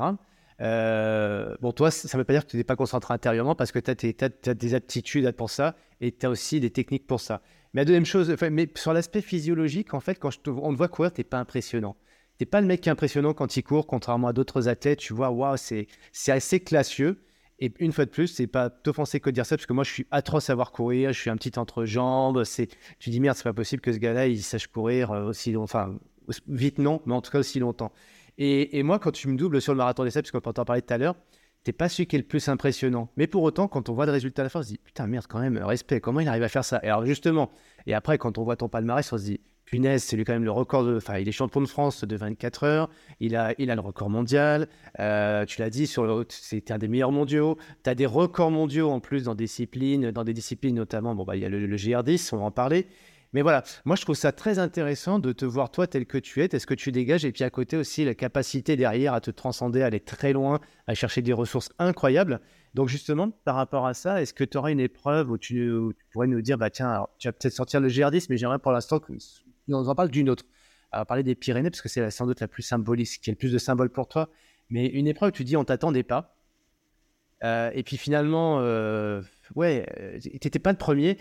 Euh, bon, toi, ça ne veut pas dire que tu n'es pas concentré intérieurement parce que tu as, des aptitudes pour ça et tu as aussi des techniques pour ça. Mais la deuxième chose, mais sur l'aspect physiologique, en fait, quand on te voit courir, tu n'es pas impressionnant. Tu n'es pas le mec qui est impressionnant quand il court, contrairement à d'autres athlètes. Tu vois, waouh, c'est assez classieux. Et une fois de plus, c'est pas t'offenser que de dire ça, parce que moi, je suis atroce à savoir courir, je suis un petit entre-jambes. Tu dis merde, c'est pas possible que ce gars-là, sache courir euh, aussi longtemps. Enfin, vite non, mais en tout cas aussi longtemps. Et, moi, quand tu me doubles sur le marathon d'essai, parce qu'on peut en parler tout à l'heure, t'es pas celui qui est le plus impressionnant. Mais pour autant, quand on voit le résultat à la fin, on se dit putain merde, quand même, respect, comment il arrive à faire ça? Et alors justement, et après, quand on voit ton palmarès, on se dit punaise, c'est lui quand même le record. Enfin, il est champion de France de 24 heures. Il a, il a le record mondial. Euh, tu l'as dit, sur c'est un des meilleurs mondiaux. Tu as des records mondiaux en plus dans disciplines, dans des disciplines notamment. Bon, bah, il y a le, GR10, on va en parler. Mais voilà, moi je trouve ça très intéressant de te voir toi tel que tu es, est-ce que tu dégages, et puis à côté aussi la capacité derrière à te transcender, à aller très loin, à chercher des ressources incroyables. Donc justement, par rapport à ça, est-ce que tu aurais une épreuve où tu, pourrais nous dire, bah tiens, tu vas peut-être sortir le GR10, mais j'aimerais pour l'instant que on en parle d'une autre. va parler des Pyrénées parce que c'est sans doute la plus symbolique, qui a le plus de symboles pour toi. Mais une épreuve, tu dis, on t'attendait pas. Euh, et puis finalement, euh, ouais, t'étais pas le premier.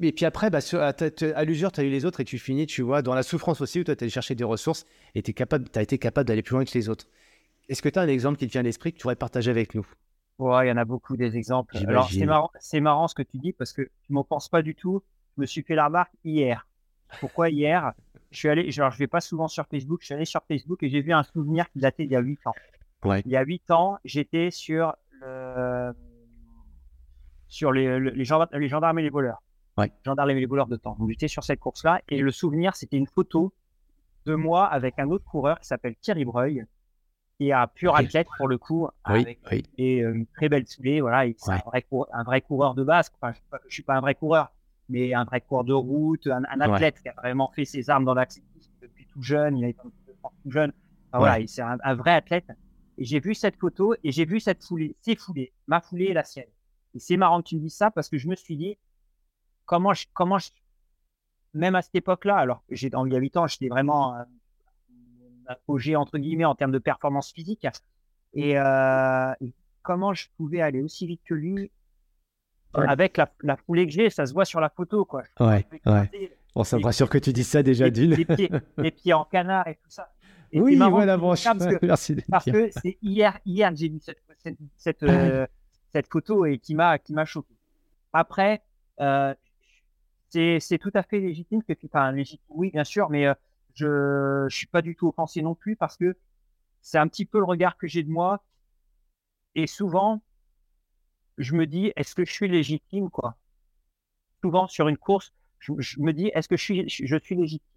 Et, puis après, bah, à, l'usure, tu as eu les autres et tu finis, tu vois, dans la souffrance aussi, où toi, tu as cherché des ressources et tu as été capable d'aller plus loin que les autres. Est-ce que tu as un exemple qui te vient à l'esprit que tu pourrais partager avec nous? Ouais, il y en a beaucoup des exemples. Alors, c'est marrant, c'est marrant ce que tu dis parce que tu m'en penses pas du tout. Je me suis fait la remarque hier. Pourquoi hier? Je suis allé, genre, je vais pas souvent sur Facebook. Je suis allé sur Facebook et j'ai vu un souvenir qui datait d'il y a 8 ans. Ouais. Il y a 8 ans, j'étais sur sur les, les, gendarmes, les, gendarmes, et les voleurs. Ouais. Gendarmes et les voleurs de temps. Donc j'étais sur cette course-là et le souvenir, c'était une photo de moi avec un autre coureur qui s'appelle Thierry Breuil, qui est un pur athlète pour le coup, avec Et, euh, une très belle soulée. Voilà, c'est un, vrai un vrai coureur de base. Enfin, je ne suis pas un vrai coureur, mais un vrai coureur de route, un, athlète qui a vraiment fait ses armes dans l'accétisme depuis tout jeune. Il a été tout jeune. Enfin, voilà, c'est un, un, vrai athlète. Et j'ai vu cette photo et j'ai vu cette foulée, ces foulées, ma foulée et la sienne. Et c'est marrant que tu me dises ça parce que je me suis dit, comment je, comment je, même à cette époque-là, alors j'ai il y a 8 ans, j'étais vraiment un apogée entre guillemets en termes de performance physique. Euh, et, comment je pouvais aller aussi vite que lui avec la, la foulée que j'ai, ça se voit sur la photo, quoi. Ouais, ouais. Bon, ça me rassure que tu dis ça déjà d'une. Les, pieds, les pieds en canard et tout ça. oui, voilà, bon, parce que, Merci parce que c'est hier, hier j'ai vu cette, cette, euh, cette, photo et qui m'a, qui m'a choqué. Après, euh, c'est, tout à fait légitime que tu, enfin, légitime, oui, bien sûr, mais euh, je, je suis pas du tout offensé non plus parce que c'est un petit peu le regard que j'ai de moi. Et souvent, je me dis, est-ce que je suis légitime, quoi? Souvent, sur une course, je, me dis, est-ce que je suis, je suis légitime?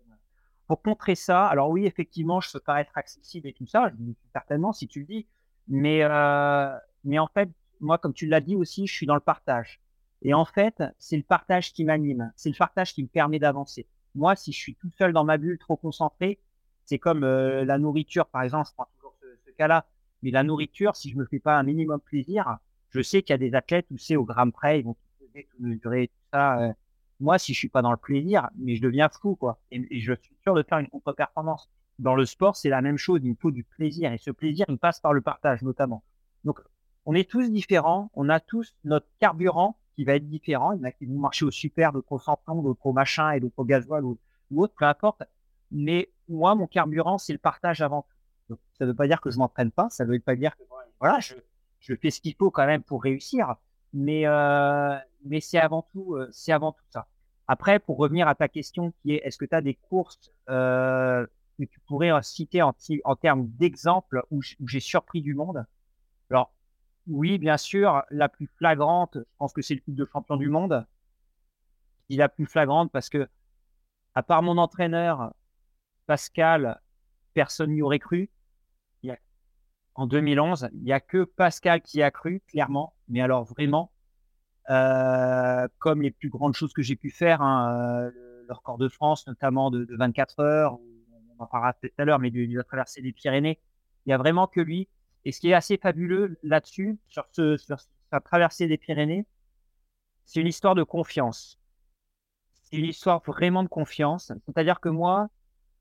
pour contrer ça, alors oui, effectivement, je peux pas être accessible et tout ça, certainement si tu le dis, mais, euh, mais en fait, moi, comme tu l'as dit aussi, je suis dans le partage. Et en fait, c'est le partage qui m'anime, c'est le partage qui me permet d'avancer. Moi, si je suis tout seul dans ma bulle, trop concentré, c'est comme euh, la nourriture, par exemple, je prends toujours ce, cas-là, mais la nourriture, si je me fais pas un minimum plaisir, je sais qu'il y a des athlètes où c'est au gramme près, ils vont tout peser, tout mesurer, tout ça. Euh, moi, si je suis pas dans le plaisir, mais je deviens fou, quoi. Et, je suis sûr de faire une contre-performance. Dans le sport, c'est la même chose. Il me faut du plaisir. Et ce plaisir, il passe par le partage, notamment. Donc, on est tous différents. On a tous notre carburant qui va être différent. Il y en a qui vont marcher au super, d'autres au centron, d'autres au machin et d'autres au gasoil ou, autre, peu importe. Mais moi, mon carburant, c'est le partage avant tout. Ça ne veut pas dire que je m'entraîne pas. Ça ne veut pas dire que voilà, je, je fais ce qu'il faut quand même pour réussir mais euh, mais c'est avant tout euh, c'est avant tout ça. Après, pour revenir à ta question qui est est-ce que tu as des courses euh, que tu pourrais citer en, en termes d'exemples où, j'ai surpris du monde? Alors oui, bien sûr, la plus flagrante, je pense que c'est le titre de champion du monde. Il la plus flagrante parce que à part mon entraîneur Pascal, personne n'y aurait cru. Il y a, en 2011, il n'y a que Pascal qui a cru, clairement mais alors vraiment, euh, comme les plus grandes choses que j'ai pu faire, hein, euh, le record de France, notamment de, 24 heures, on en parlera peut-être tout à l'heure, mais de, la traversée des Pyrénées, il n'y a vraiment que lui. Et ce qui est assez fabuleux là-dessus, sur, ce, sur sa traversée des Pyrénées, c'est une histoire de confiance. C'est une histoire vraiment de confiance. C'est-à-dire que moi,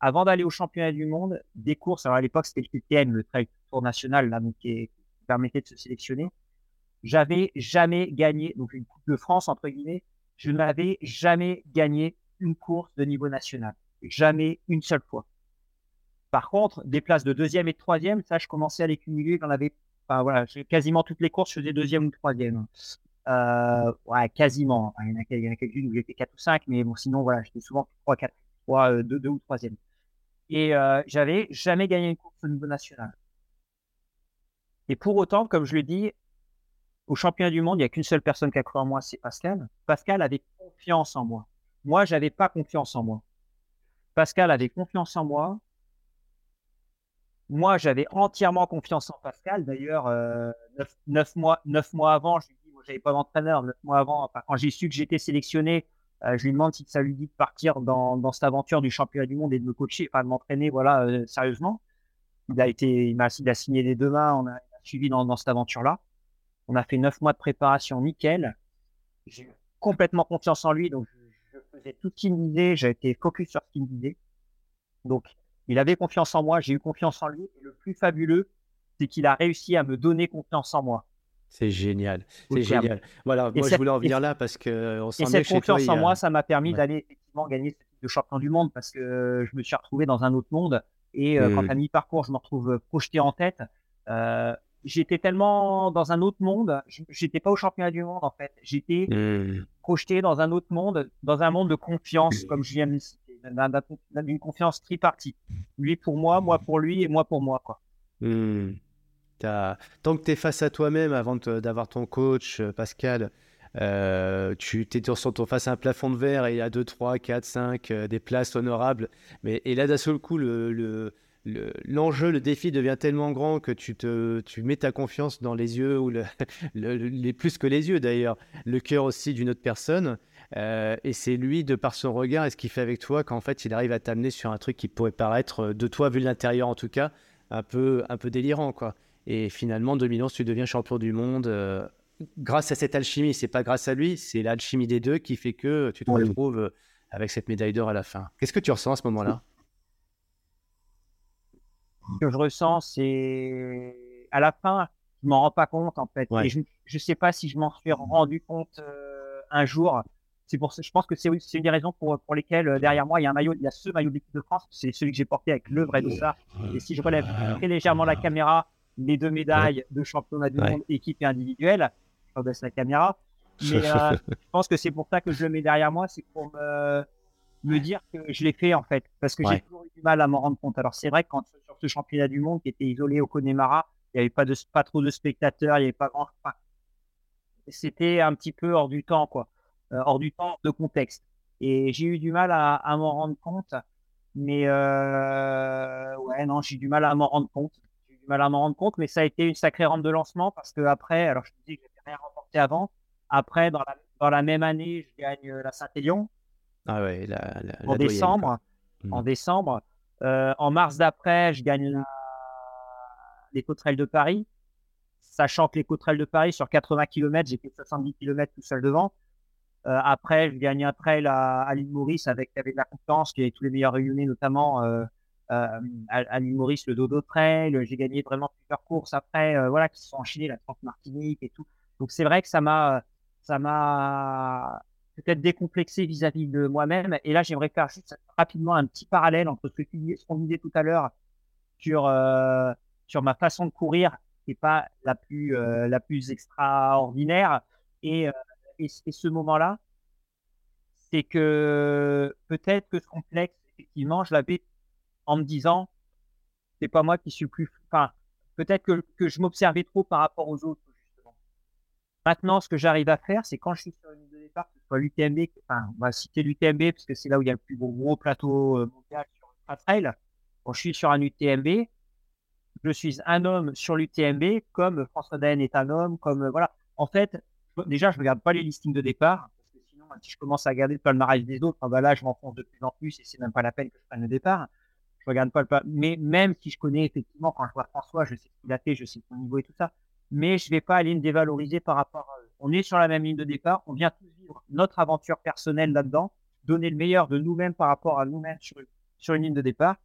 avant d'aller au championnat du monde, des courses, alors à l'époque c'était le TTN, le Trail Tour National, là, donc, qui permettait de se sélectionner j'avais jamais gagné, donc une Coupe de France, entre guillemets, je n'avais jamais gagné une course de niveau national. Jamais une seule fois. Par contre, des places de deuxième et de troisième, ça, je commençais à les cumuler. J'en avais, enfin, voilà, quasiment toutes les courses, je faisais deuxième ou troisième. Euh, ouais, quasiment. il y en a, quelques-unes où j'étais quatre ou cinq, mais bon, sinon, voilà, j'étais souvent trois, quatre, trois, euh, deux, deux ou troisième. Et euh, j'avais jamais gagné une course au niveau national. Et pour autant, comme je le dis, au championnat du monde, il n'y a qu'une seule personne qui a cru en moi, c'est Pascal. Pascal avait confiance en moi. Moi, j'avais pas confiance en moi. Pascal avait confiance en moi. Moi, j'avais entièrement confiance en Pascal. D'ailleurs, euh, neuf, mois, neuf mois avant, je lui dis, moi, j'avais pas d'entraîneur. Neuf mois avant, quand j'ai su que j'étais sélectionné, euh, je lui demande si ça lui dit de partir dans, dans, cette aventure du championnat du monde et de me coacher, enfin de m'entraîner, voilà, euh, sérieusement. Il a été, il m'a, signé les deux mains. On a, suivi dans, dans cette aventure-là. On a fait neuf mois de préparation nickel. J'ai complètement confiance en lui, donc je, faisais tout ce qu'il me disait. J'ai été focus sur ce qu'il me disait. Donc, Il avait confiance en moi, j'ai eu confiance en lui. Et le plus fabuleux, c'est qu'il a réussi à me donner confiance en moi. C'est génial, c'est génial. Voilà, moi je voulais en venir là parce que on Et cette confiance en moi, ça m'a permis d'aller effectivement gagner ce titre de champion du monde parce que je me suis retrouvé dans un autre monde. Et euh, quand mmh. à mi-parcours, je me retrouve projeté en tête, euh, j'étais tellement dans un autre monde. J'étais pas au championnat du monde en fait. J'étais mmh. projeté dans un autre monde, dans un monde de confiance, comme je viens de d'une confiance tripartite. Lui pour moi, moi pour lui et moi pour moi. Quoi. Mmh. Tant que tu es face à toi-même avant d'avoir ton coach, euh, Pascal, euh, tu es sur ton face à un plafond de verre et il y a 2, 3, 4, 5, des places honorables. Mais, et là, d'un seul coup, le, l'enjeu, le, défi devient tellement grand que tu, te, tu mets ta confiance dans les yeux, ou le, les plus que les yeux d'ailleurs, le cœur aussi d'une autre personne. Euh, et c'est lui, de par son regard et ce qu'il fait avec toi, qu'en fait, il arrive à t'amener sur un truc qui pourrait paraître, de toi vu de l'intérieur en tout cas, un peu, un peu délirant. quoi. Et finalement, en 2011, tu deviens champion du monde euh, grâce à cette alchimie. C'est pas grâce à lui, c'est l'alchimie des deux qui fait que tu te retrouves euh, avec cette médaille d'or à la fin. Qu'est-ce que tu ressens à ce moment-là? Ce que je ressens, c'est à la fin, je m'en rends pas compte en fait. Et je ne sais pas si je m'en suis rendu compte euh, un jour. C'est pour je pense que c'est une des raisons pour, pour lesquelles derrière moi il y a un maillot, il y a ce maillot de l'équipe de France, c'est celui que j'ai porté avec le vrai ça. Et si je relève très légèrement la caméra, les deux médailles de championnat du monde équipe et individuelle. Je baisse la caméra. Mais euh, je pense que c'est pour ça que je le mets derrière moi, c'est pour me, me dire que je l'ai fait en fait, parce que j'ai toujours eu du mal à m'en rendre compte. Alors c'est vrai que quand sur ce championnat du monde qui était isolé au Connemara, il n'y avait pas de pas trop de spectateurs, il n'y avait pas grand. Enfin, c'était un petit peu hors du temps quoi, euh, hors du temps de contexte. Et j'ai eu du mal à, à m'en rendre compte. Mais euh, ouais, non, j'ai du mal à m'en rendre compte du mal à m'en rendre compte, mais ça a été une sacrée rampe de lancement parce que après, alors je te dis que je rien remporté avant. Après, dans la, dans la même année, je gagne euh, la Saint-Élion. Ah ouais, en, décembre, en hmm. décembre. Euh, en mars d'après, je gagne les Cotrelles de Paris. Sachant que les Cotrelles de Paris, sur 80 km, j'ai fait 70 km tout seul devant. Euh, après, je gagne un trail à, l'île Maurice avec, avec la confiance qui est tous les meilleurs réunis, notamment euh, à, l'île Maurice, le Dodo Trail. J'ai gagné vraiment plusieurs courses après, euh, voilà, qui se sont enchaînées, la Trente Martinique et tout. Donc c'est vrai que ça m'a, ça m'a peut-être décomplexé vis-à-vis de moi-même. Et là, j'aimerais faire rapidement un petit parallèle entre ce qu'on disait tout à l'heure sur euh, sur ma façon de courir, qui n'est pas la plus la plus extraordinaire, et, et, ce moment-là, c'est que peut-être que ce complexe, effectivement, je l'avais en me disant, c'est pas moi qui suis plus. Enfin, peut-être que, que je m'observais trop par rapport aux autres, justement. Maintenant, ce que j'arrive à faire, c'est quand je suis sur une ligne de départ, que ce soit l'UTMB, enfin, on va citer l'UTMB, parce que c'est là où il y a le plus gros, plateau euh, mondial sur le trail. Quand je suis sur un UTMB, je suis un homme sur l'UTMB, comme François Daen est un homme, comme, euh, voilà. En fait, déjà, je regarde pas les listings de départ, parce que sinon, si je commence à regarder le palmarès des autres, ben là, je m'enfonce de plus en plus et c'est même pas la peine que je prenne le départ je regarde pas le pas. Mais même si je connais effectivement, quand je vois François, je sais ce qu'il a fait, je sais son niveau et tout ça. Mais je vais pas aller me dévaloriser par rapport à eux. On est sur la même ligne de départ. On vient tous vivre notre aventure personnelle là-dedans, donner le meilleur de nous-mêmes par rapport à nous-mêmes sur, sur une ligne de départ.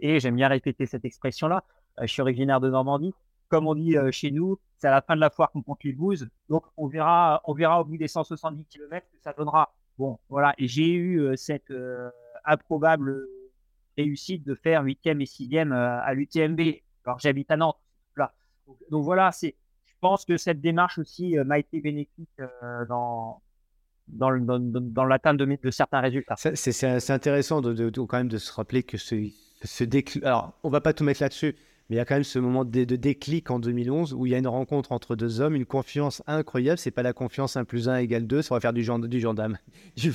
Et j'aime bien répéter cette expression-là. Euh, je suis originaire de Normandie. Comme on dit euh, chez nous, c'est à la fin de la foire qu'on compte les bouses. Donc, on verra, on verra au bout des 170 km que ça donnera. Bon, voilà. Et j'ai eu euh, cette improbable réussite de faire 8e et 6e euh, à l'UTMB. Alors j'habite à Nantes. Donc, voilà, je pense que cette démarche aussi euh, m'a été bénéfique euh, dans, l'atteinte de, certains résultats. C'est intéressant quand même de se rappeler que ce, ce déclic. Alors, on va pas tout mettre là-dessus, mais il y a quand même ce moment de, déclic en 2011 où il y a une rencontre entre deux hommes, une confiance incroyable. C'est pas la confiance 1 plus 1 égale 2, ça va faire du, gendarme, du gendarme. Du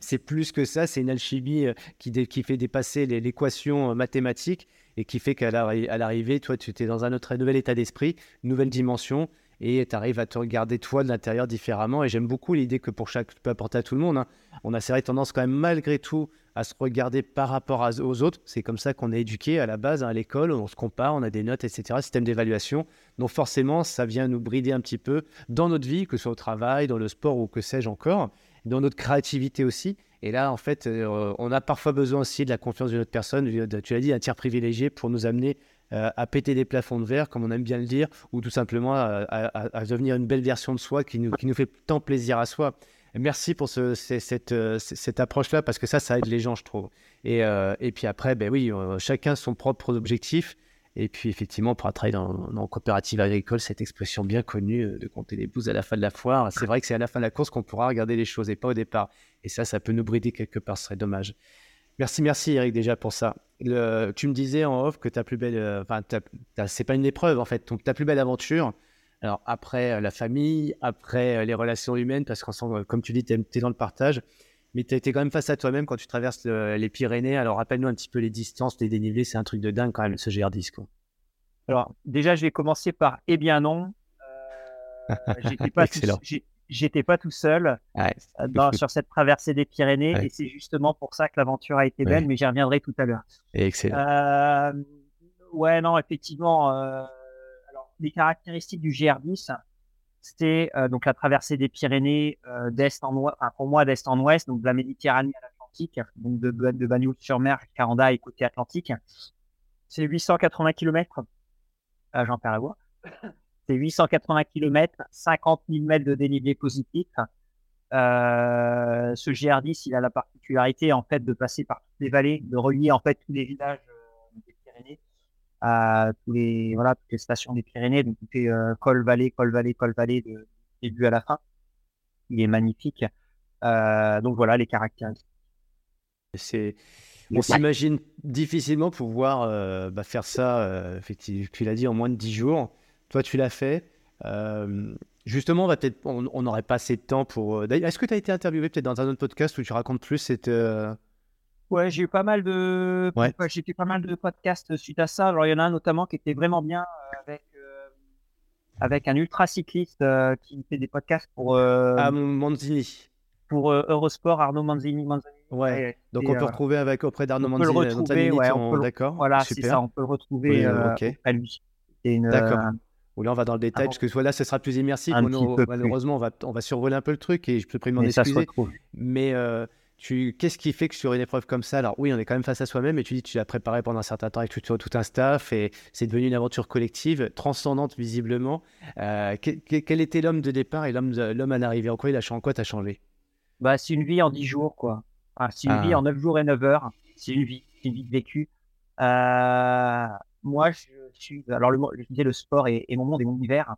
c'est plus que ça. C'est une alchimie euh, qui, fait dépasser l'équation euh, mathématique et qui fait qu'à l'arrivée, toi, tu étais dans un autre nouvel état d'esprit, nouvelle dimension et tu arrives à te regarder toi de l'intérieur différemment. Et j'aime beaucoup l'idée que pour chaque, tu peux apporter à tout le monde. Hein. On a vrai tendance quand même malgré tout à se regarder par rapport aux autres. C'est comme ça qu'on est éduqué à la base, hein, à l'école, on se compare, on a des notes, etc., système d'évaluation. Donc forcément, ça vient nous brider un petit peu dans notre vie, que ce soit au travail, dans le sport ou que sais-je encore, dans notre créativité aussi. Et là, en fait, euh, on a parfois besoin aussi de la confiance d'une autre personne, tu l'as dit, un tiers privilégié pour nous amener euh, à péter des plafonds de verre, comme on aime bien le dire, ou tout simplement à, devenir une belle version de soi qui nous fait tant plaisir à soi. Merci pour euh, cette approche-là, parce que ça, ça aide les gens, je trouve. Et, et puis après, ben oui, chacun son propre objectif. Et puis, effectivement, pour travailler dans, dans coopérative agricole, cette expression bien connue euh, de compter les bouses à la fin de la foire, c'est vrai que c'est à la fin de la course qu'on pourra regarder les choses et pas au départ. Et ça, ça peut nous brider quelque part, ce serait dommage. Merci, merci Eric déjà pour ça. Tu me disais en off que ta plus belle, euh, enfin, c'est pas une épreuve en fait, ton, ta plus belle aventure. Alors après euh, la famille, après les relations humaines, parce qu'on sent, comme tu dis, tu es, dans le partage, mais tu été quand même face à toi-même quand tu traverses les Pyrénées. Alors, rappelle-nous un petit peu les distances, les dénivelés. C'est un truc de dingue quand même, ce GR10. Quoi. Alors, déjà, je vais commencer par Eh bien non. Euh, j'étais pas, tout, pas tout seul euh, sur cette traversée des Pyrénées. Et c'est justement pour ça que l'aventure a été belle, mais j'y reviendrai tout à l'heure. Excellent. Euh, ouais, non, effectivement. Les caractéristiques du GR10, c'était euh, donc la traversée des Pyrénées euh, d'est en ouest, enfin, pour moi d'est en ouest, donc de la Méditerranée à l'Atlantique, donc de, de, de sur mer Caranda et côté Atlantique. C'est 880 km. Ah, J'en perds la voix. C'est 880 km, 50 000 mètres de dénivelé positif. Euh, ce GR10, il a la particularité en fait de passer par toutes les vallées, de relier en fait tous les villages euh, des Pyrénées à tous les voilà toutes les stations des Pyrénées, donc tout est euh, col vallée, col vallée, col vallée de début à la fin. Il est magnifique. Euh, donc voilà les caractéristiques. C'est on s'imagine difficilement pouvoir euh, bah, faire ça, euh, effectivement, tu l'as dit, en moins de 10 jours. Toi, tu l'as fait. Euh, justement, on peut-être, on n'aurait pas assez de temps pour. Est-ce que tu as été interviewé peut-être dans un autre podcast où tu racontes plus cette, Ouais, j'ai eu pas mal de, ouais. j'ai fait pas mal de podcasts suite à ça. Alors il y en a un notamment qui était vraiment bien euh, avec euh, avec un ultra cycliste euh, qui fait des podcasts pour ah, Manzini. Pour Eurosport, Arnaud Manzini. Manzini. Ouais. Donc on peut retrouver avec auprès d'Arnaud Manzini. On peut le retrouver, ouais, d'accord. Voilà, c'est ça, on peut le retrouver à lui. D'accord. Ou là, on va dans le détail, parce que voilà, ce sera plus immersif. malheureusement, on va, on va survoler un peu le truc et je peux m'en excuser. Mais Qu'est-ce qui fait que sur une épreuve comme ça, alors oui, on est quand même face à soi-même, mais tu dis que tu l'as préparé pendant un certain temps avec tout, tout un staff et c'est devenu une aventure collective, transcendante visiblement. Euh, quel, était l'homme de départ et l'homme à l'arrivée? En quoi il a changé En quoi t'as changé? Bah, C'est une vie en 10 jours, quoi. c'est une vie ah. en 9 jours et 9 heures. C'est une vie, une vie vécue. Euh, moi, je suis. Alors, le, je disais, le sport est, mon monde et mon univers.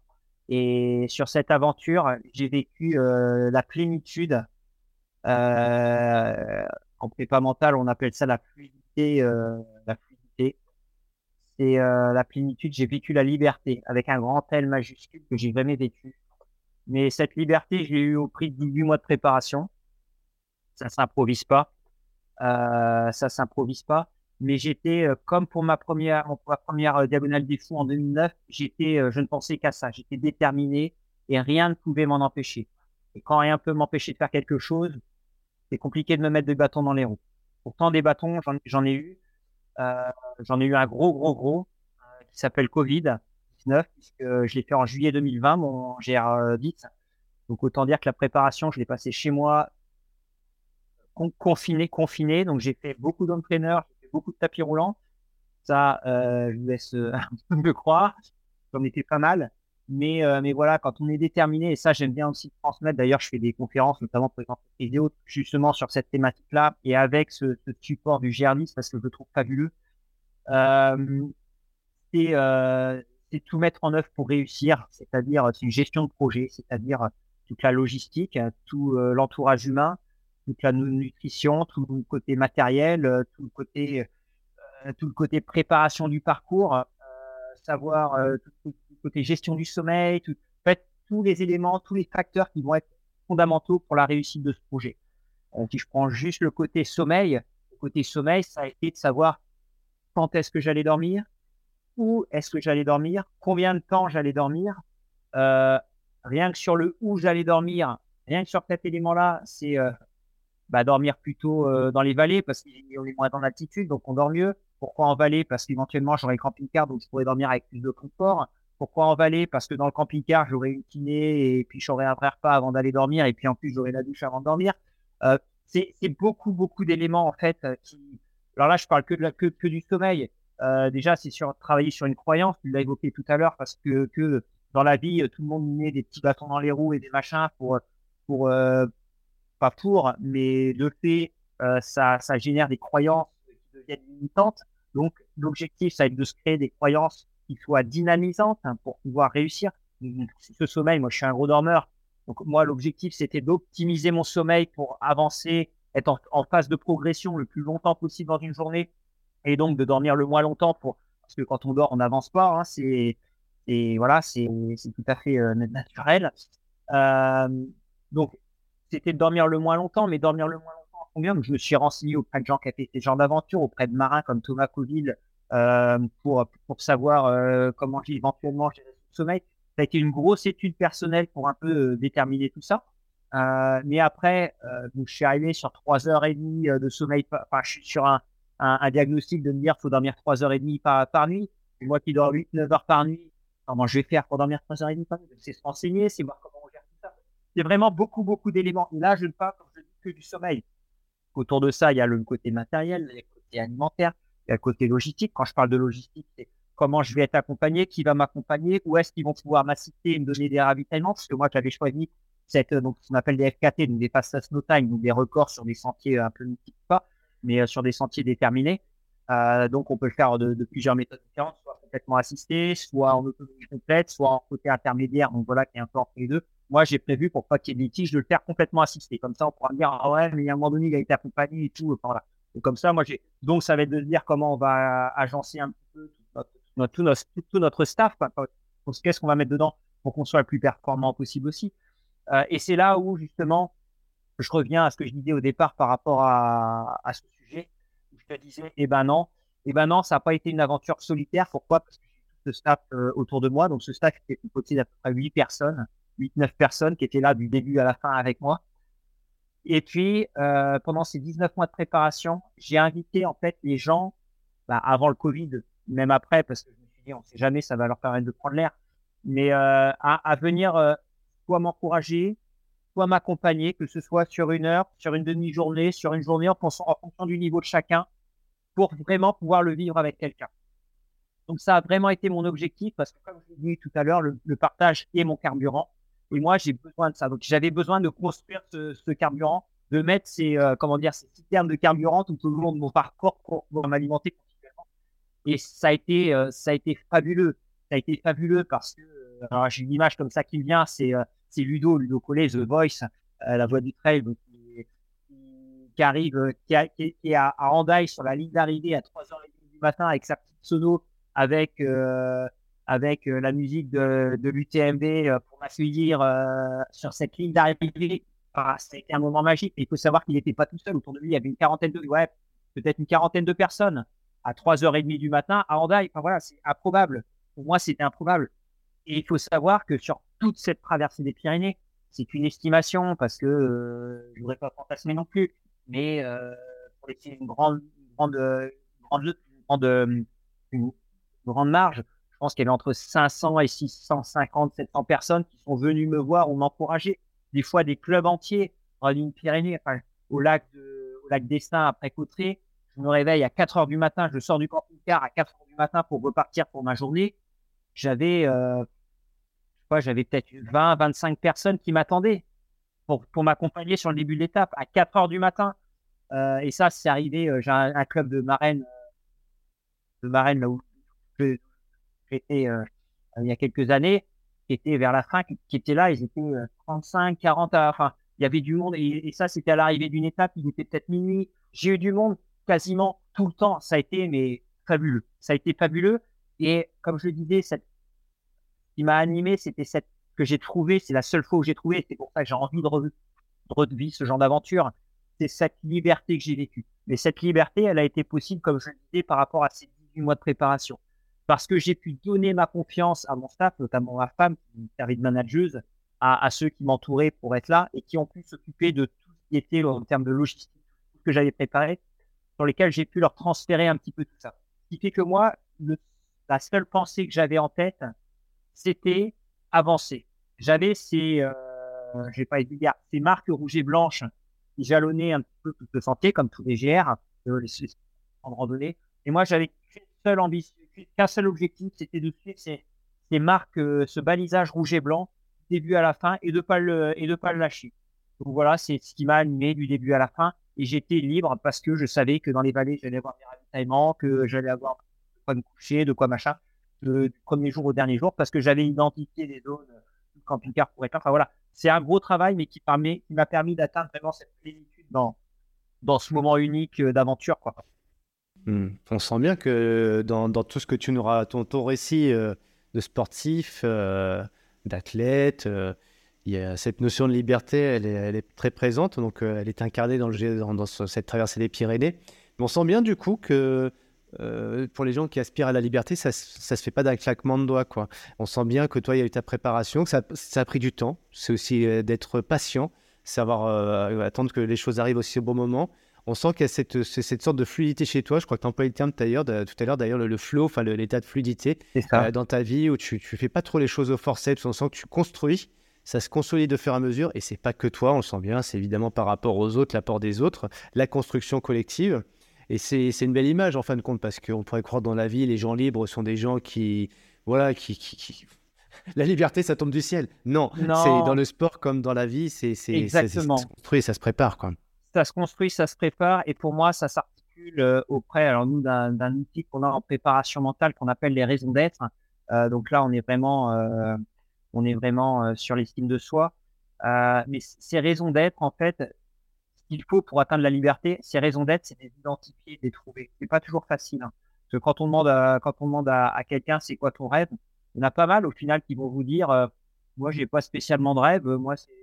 Et sur cette aventure, j'ai vécu euh, la plénitude euh, en prépa mentale, on appelle ça la fluidité. Euh, la fluidité. C'est euh, la plénitude. J'ai vécu la liberté avec un grand L majuscule que j'ai jamais vécu. Mais cette liberté, je l'ai eu au prix de 18 mois de préparation. Ça s'improvise pas. Euh, ça s'improvise pas. Mais j'étais, comme pour ma première, ma première diagonale des fous en 2009, j'étais, je ne pensais qu'à ça. J'étais déterminé et rien ne pouvait m'en empêcher. Et quand rien peut m'empêcher de faire quelque chose, c'est compliqué de me mettre des bâtons dans les roues. Pourtant, des bâtons, j'en ai eu. Euh, j'en ai eu un gros, gros, gros euh, qui s'appelle Covid-19, puisque je l'ai fait en juillet 2020, mon GR10. Donc, autant dire que la préparation, je l'ai passé chez moi, confiné, confiné. Donc, j'ai fait beaucoup d'entraîneurs, j'ai fait beaucoup de tapis roulants. Ça, euh, je vous laisse me croire. J'en étais pas mal. Mais, euh, mais voilà, quand on est déterminé, et ça j'aime bien aussi transmettre, d'ailleurs je fais des conférences, notamment pour les vidéos, justement sur cette thématique-là, et avec ce, support du GR10, parce que je le trouve fabuleux, euh, euh, c'est tout mettre en œuvre pour réussir, c'est-à-dire c'est une gestion de projet, c'est-à-dire toute la logistique, tout l'entourage humain, toute la nutrition, tout le côté matériel, tout le côté, tout le côté préparation du parcours, savoir tout, côté gestion du sommeil, tout, en fait, tous les éléments, tous les facteurs qui vont être fondamentaux pour la réussite de ce projet. Donc, si je prends juste le côté sommeil, le côté sommeil, ça a été de savoir quand est-ce que j'allais dormir, où est-ce que j'allais dormir, combien de temps j'allais dormir. Euh, rien que sur le où j'allais dormir, rien que sur cet élément-là, c'est euh, bah, dormir plutôt euh, dans les vallées parce qu'on est moins dans l'altitude, donc on dort mieux. Pourquoi en vallée? Parce qu'éventuellement j'aurais camping-car, donc je pourrais dormir avec plus de confort. Pourquoi en vallée Parce que dans le camping-car, j'aurais une kiné et puis j'aurais un vrai repas avant d'aller dormir et puis en plus j'aurais la douche avant de dormir. Euh, c'est beaucoup, beaucoup d'éléments en fait qui. Alors là, je parle que, du sommeil. Euh, déjà, c'est sur travailler sur une croyance. Tu l'as évoqué tout à l'heure parce que, dans la vie, tout le monde met des petits bâtons dans les roues et des machins pour, euh, pas pour, mais de fait, euh, ça, ça génère des croyances qui deviennent limitantes. Donc, l'objectif, ça va être de se créer des croyances qui soient dynamisantes hein, pour pouvoir réussir. Ce sommeil, moi, je suis un gros dormeur. Donc, moi, l'objectif, c'était d'optimiser mon sommeil pour avancer, être en, phase de progression le plus longtemps possible dans une journée et donc de dormir le moins longtemps pour, parce que quand on dort, on n'avance pas. Hein, c'est, voilà, c'est, tout à fait euh, naturel. Euh, donc, c'était de dormir le moins longtemps, mais dormir le moins longtemps combien? Je me suis renseigné auprès de gens qui ont fait ces genres d'aventures, auprès de marins comme Thomas Coville, pour, pour savoir euh, comment éventuellement gérer le sommeil. Ça a été une grosse étude personnelle pour un peu euh, déterminer tout ça. Euh, mais après, je suis arrivé sur trois heures et demie de sommeil. Enfin, je suis sur un, un, diagnostic de me dire faut dormir trois heures et demie par, par nuit. Moi qui dors 8-9 heures par nuit, comment je vais faire pour dormir trois heures et demie par nuit C'est se renseigner, c'est voir comment on gère tout ça. C'est vraiment beaucoup, beaucoup d'éléments. Et là, je ne parle, que du sommeil. Autour de ça, il y a le côté matériel, le côté alimentaire, côté logistique. Quand je parle de logistique, c'est comment je vais être accompagné, qui va m'accompagner, où est-ce qu'ils vont pouvoir m'assister et me donner des ravitaillements, parce que moi, j'avais choisi cette, donc, ce qu'on appelle des FKT, donc des fast no time, donc des records sur des sentiers un peu multiples pas, mais euh, sur des sentiers déterminés. Euh, donc, on peut le faire de, plusieurs méthodes différentes, soit complètement assisté, soit en autonomie complète, soit en côté intermédiaire, donc voilà, qui est un peu entre les deux. Moi, j'ai prévu, pour pas qu'il y ait de litige, de le faire complètement assisté. Comme ça, on pourra me dire, ah ouais, mais il y a un moment donné, il a été accompagné et tout. Voilà. Et comme ça, moi, j'ai, donc, ça va être de dire comment on va agencer un peu tout notre, tout notre, tout notre staff, qu'est-ce qu'on va mettre dedans pour qu'on soit le plus performant possible aussi. Euh, et c'est là où, justement, je reviens à ce que je disais au départ par rapport à, à ce sujet, où je te disais, eh ben non, eh ben non, ça n'a pas été une aventure solitaire. Pourquoi? Parce que j'ai tout ce staff euh, autour de moi. Donc, ce staff était composé d'à peu près 8 personnes. 8-9 personnes qui étaient là du début à la fin avec moi. Et puis, euh, pendant ces 19 mois de préparation, j'ai invité en fait les gens, bah, avant le Covid, même après, parce que je me suis dit, on sait jamais, ça va leur permettre de prendre l'air, mais euh, à, à, venir euh, soit m'encourager, soit m'accompagner, que ce soit sur une heure, sur une demi-journée, sur une journée, en, fonction, en fonction du niveau de chacun, pour vraiment pouvoir le vivre avec quelqu'un. Donc ça a vraiment été mon objectif, parce que comme je l'ai dit tout à l'heure, le, le partage est mon carburant. Et moi, j'ai besoin de ça. Donc, j'avais besoin de construire ce, ce carburant, de mettre ces, euh, comment dire, ces citernes de carburant tout au long de mon parcours pour, m'alimenter continuellement. Et ça a été, euh, ça a été fabuleux. Ça a été fabuleux parce que, euh, j'ai une image comme ça qui vient, c'est, c'est Ludo, Ludo Collet, The Voice, la voix du trail, donc, qui, qui, arrive, qui, qui, est à, à sur la ligne d'arrivée à 3h30 du matin avec sa petite sono, avec, avec euh, la musique de, de l'UTMB euh, pour m'accueillir euh, sur cette ligne d'arrivée. Ah, C'était un moment magique. il faut savoir qu'il n'était pas tout seul. Autour de lui, il y avait une quarantaine de, ouais, peut-être une quarantaine de personnes à 3h30 du matin à Handaï. Enfin voilà, c'est improbable. Pour moi, c'était improbable. Et il faut savoir que sur toute cette traversée des Pyrénées, c'est une estimation parce que euh, je voudrais pas fantasmer non plus, mais euh, pour laisser une grande, grande, grande, grande, une grande marge, pense qu'il y avait entre 500 et 650, 700 personnes qui sont venues me voir ou m'encourager. Des fois, des clubs entiers en Pyrénées, au lac de, au lac d'Estaing après Cotteret. Je me réveille à 4 heures du matin, je sors du camping-car à 4 heures du matin pour repartir pour ma journée. J'avais, euh, je sais pas, j'avais peut-être 20, 25 personnes qui m'attendaient pour, pour m'accompagner sur le début de l'étape à 4 heures du matin. Euh, et ça, c'est arrivé, euh, j'ai un, un, club de marraine, de marraine là où je, était euh, il y a quelques années, qui était vers la fin, qui, était là, ils étaient 35, 40, enfin, il y avait du monde, et, ça, c'était à l'arrivée d'une étape, il était peut-être minuit. J'ai eu du monde quasiment tout le temps. Ça a été, mais fabuleux. Ça a été fabuleux. Et comme je le disais, cette, ce qui m'a animé, c'était cette que j'ai trouvé, c'est la seule fois où j'ai trouvé, c'est pour ça que j'ai envie de revivre ce genre d'aventure, c'est cette liberté que j'ai vécue. Mais cette liberté, elle a été possible, comme je le disais, par rapport à ces 18 mois de préparation parce que j'ai pu donner ma confiance à mon staff, notamment ma femme qui servait de manageuse, à, ceux qui m'entouraient pour être là et qui ont pu s'occuper de tout ce qui était en termes de logistique, que j'avais préparé, sur lesquels j'ai pu leur transférer un petit peu tout ça. Ce qui fait que moi, la seule pensée que j'avais en tête, c'était avancer. J'avais ces, euh, pas ces marques rouges et blanches jalonner un petit peu toute le sentier, comme tous les GR, euh, en randonnée. Et moi, j'avais qu'une seule ambition, qu'un seul objectif, c'était de suivre ces, marques, euh, ce balisage rouge et blanc, début à la fin, et de pas le, et de pas le lâcher. Donc voilà, c'est ce qui m'a animé du début à la fin. Et j'étais libre parce que je savais que dans les vallées, j'allais avoir des ravitaillements, que j'allais avoir de quoi me coucher, de quoi machin, du premier jour au dernier jour, parce que j'avais identifié des zones du camping-car pour être. Enfin voilà, c'est un gros travail, mais qui permet, m'a permis d'atteindre vraiment cette plénitude dans, dans ce moment unique euh, d'aventure, quoi. Hmm. On sent bien que dans, tout ce que tu nous racontes, ton, récit euh, de sportif, euh, d'athlète, a cette notion de liberté, elle est, très présente, donc elle est incarnée dans, cette traversée des Pyrénées. Mais on sent bien du coup que pour les gens qui aspirent à la liberté, ça ne se fait pas d'un claquement de doigts. On sent bien que toi, il y a eu ta préparation, que ça, ça a pris du temps. C'est aussi d'être patient, savoir attendre que les choses arrivent aussi au bon moment on sent qu'il y a cette, cette, sorte de fluidité chez toi. Je crois que tu as employé le terme d'ailleurs, tout à l'heure, d'ailleurs, le, flow, enfin l'état de fluidité euh, dans ta vie où tu ne fais pas trop les choses au forceps, on sent que tu construis, ça se consolide de fur et à mesure. Et c'est pas que toi, on le sent bien, c'est évidemment par rapport aux autres, l'apport des autres, la construction collective. Et c'est une belle image en fin de compte parce qu'on pourrait croire dans la vie, les gens libres sont des gens qui. Voilà, qui, qui, la liberté, ça tombe du ciel. Non, c'est dans le sport comme dans la vie, c'est ça, se construit, ça se prépare. Quoi ça se construit, ça se prépare, et pour moi, ça s'articule euh, auprès, alors nous, d'un outil qu'on a en préparation mentale qu'on appelle les raisons d'être. Euh, donc là, on est vraiment, euh, on est vraiment sur l'estime de soi. mais ces raisons d'être, en fait, ce qu'il faut pour atteindre la liberté, ces raisons d'être, c'est d'identifier, de les trouver. C'est pas toujours facile. Hein. Parce que quand on demande à, quand on demande à, à quelqu'un c'est quoi ton rêve, il y en a pas mal au final qui vont vous dire moi j'ai pas spécialement de rêve, moi c'est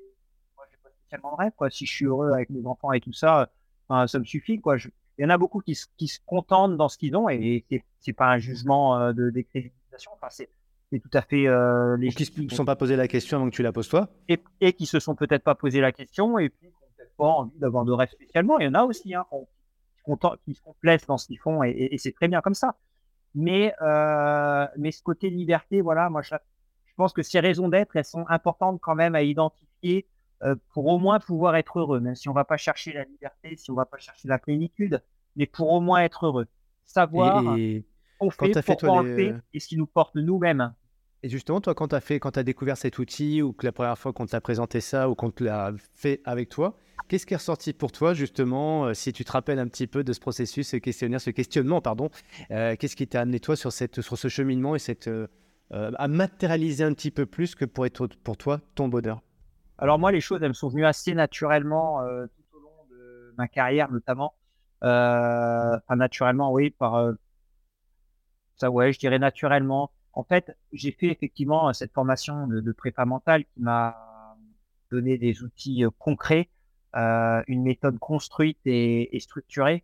tellement rêve, quoi. Si je suis heureux avec mes enfants et tout ça, ça me suffit, quoi. Il y en a beaucoup qui, qui se contentent dans ce qu'ils ont et, et c'est pas un jugement euh, de décrédibilisation. Enfin, c'est tout à fait euh, les qui ne se sont pas posé la question avant que tu la poses toi et, et qui se sont peut-être pas posé la question et puis qui n'ont peut-être pas envie d'avoir de rêve spécialement. Il y en a aussi hein, qui, se complaisent dans ce qu'ils font et, et c'est très bien comme ça. Mais, euh, mais ce côté liberté, voilà, moi je, je pense que ces raisons d'être, elles sont importantes quand même à identifier pour au moins pouvoir être heureux, même si on va pas chercher la liberté, si on va pas chercher la plénitude, mais pour au moins être heureux. Savoir et, on fait, pourquoi fait, on le fait et ce qui nous porte nous-mêmes. Et justement, toi, quand tu as fait, quand as découvert cet outil ou que la première fois qu'on t'a présenté ça ou qu'on te l'a fait avec toi, qu'est-ce qui est ressorti pour toi justement, euh, si tu te rappelles un petit peu de ce processus, ce questionnaire, ce questionnement, pardon, euh, qu'est-ce qui t'a amené toi sur, cette, sur ce cheminement et cette, à matérialiser un petit peu plus que pour être pour toi ton bonheur? Alors moi, les choses, elles me sont venues assez naturellement euh, tout au long de ma carrière, notamment. Euh, enfin, naturellement, oui, par euh, ça, ouais, je dirais naturellement. En fait, j'ai fait effectivement cette formation de, de prépa mentale qui m'a donné des outils concrets, une méthode construite et, structurée.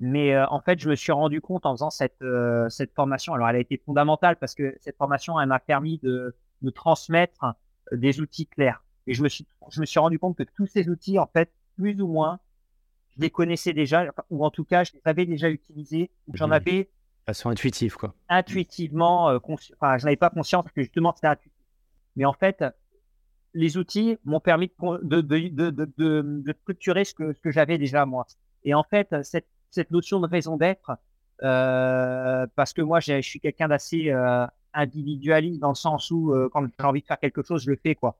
Mais en fait, je me suis rendu compte en faisant cette, cette formation, alors elle a été fondamentale parce que cette formation, elle m'a permis de, de transmettre des outils clairs. Et je me suis, je me suis rendu compte que tous ces outils, en fait, plus ou moins, je les connaissais déjà, ou en tout cas, je les avais déjà utilisés, j'en avais. Façon intuitive, quoi. Intuitivement, euh, enfin, je n'avais pas conscience que justement, c'était intuitif. Mais en fait, les outils m'ont permis de, de, de, de, structurer ce que, ce que j'avais déjà moi. Et en fait, cette, cette notion de raison d'être, euh, parce que moi, je suis quelqu'un d'assez euh, individualiste dans le sens où euh, quand j'ai envie de faire quelque chose, je le fais quoi.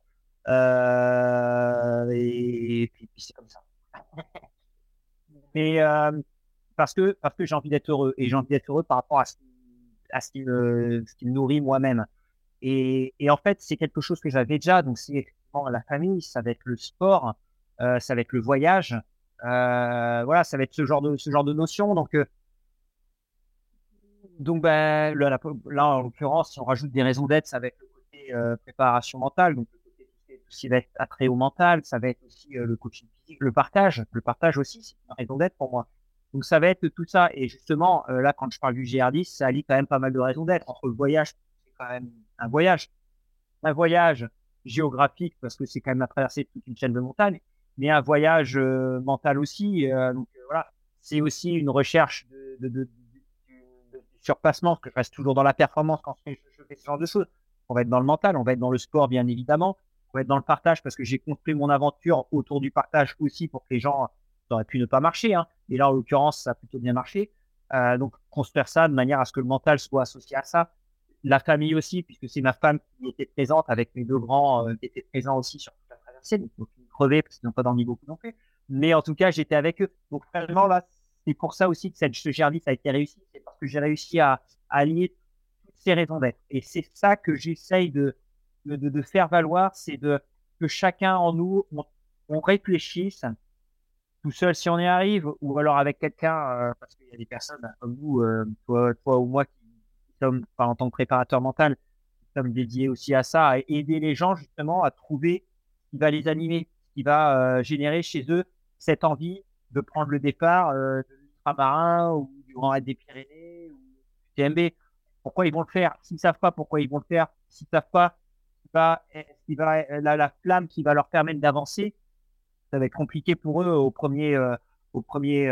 Euh, et, puis, c'est comme ça. Mais euh, parce que parce que j'ai envie d'être heureux et j'ai envie d'être heureux par rapport à ce, à ce qui me ce qui me nourrit moi-même. Et, et en fait, c'est quelque chose que j'avais déjà. Donc c'est la famille, ça va être le sport, ça va être le voyage. voilà, ça va être ce genre de ce genre de notion. Donc donc, ben, là, en l'occurrence, si on rajoute des raisons d'être, ça va être le côté euh, préparation mentale, donc le côté tout va être attrait au mental, ça va être aussi euh, le coaching physique, le partage. Le partage aussi, c'est une raison d'être pour moi. Donc, ça va être tout ça. Et justement, euh, là, quand je parle du GR10, ça allie quand même pas mal de raisons d'être. Entre le voyage, c'est quand même un voyage. Un voyage géographique, parce que c'est quand même à traverser toute une chaîne de montagnes, mais un voyage mental aussi. donc, voilà, c'est aussi une recherche de, de, de surpassement, que je reste toujours dans la performance quand je fais, ce genre de choses. On va être dans le mental, on va être dans le sport, bien évidemment, pour être dans le partage parce que j'ai construit mon aventure autour du partage aussi pour que les gens, ça aurait pu ne pas marcher. Hein. Et là, en l'occurrence, ça a plutôt bien marché. Euh, donc, construire ça de manière à ce que le mental soit associé à ça. La famille aussi, puisque c'est ma femme qui était présente avec mes deux grands qui étaient présents aussi sur toute la traversée. Donc, ils crevaient parce qu'ils n'ont pas dormi beaucoup non plus. Mais en tout cas, j'étais avec eux. Donc, vraiment, là, c'est pour ça aussi que ce ça a été réussi. C'est que j'ai réussi à, à allier toutes ces raisons d'être. Et c'est ça que j'essaye de, de, faire valoir, c'est que chacun en nous, on, réfléchisse tout seul si on y arrive, ou alors avec quelqu'un, euh, parce qu'il y a des personnes comme vous, euh, toi, ou moi, qui, sommes, en tant que préparateur mental, qui sommes dédiés aussi à ça, à aider les gens justement à trouver ce qui va les animer, ce qui va euh, générer chez eux cette envie de prendre le départ de l'ultramarin ou Des Pyrénées ou TMB. Pourquoi ils vont le faire? S'ils ne savent pas pourquoi ils vont le faire, s'ils ne savent pas va, qui va la, la, flamme qui va leur permettre d'avancer, ça va être compliqué pour eux au premier, au premier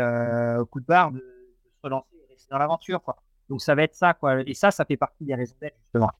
coup de barre de, se relancer et rester dans l'aventure. Donc ça va être ça. Quoi. Et ça, ça fait partie des raisons d'être, justement.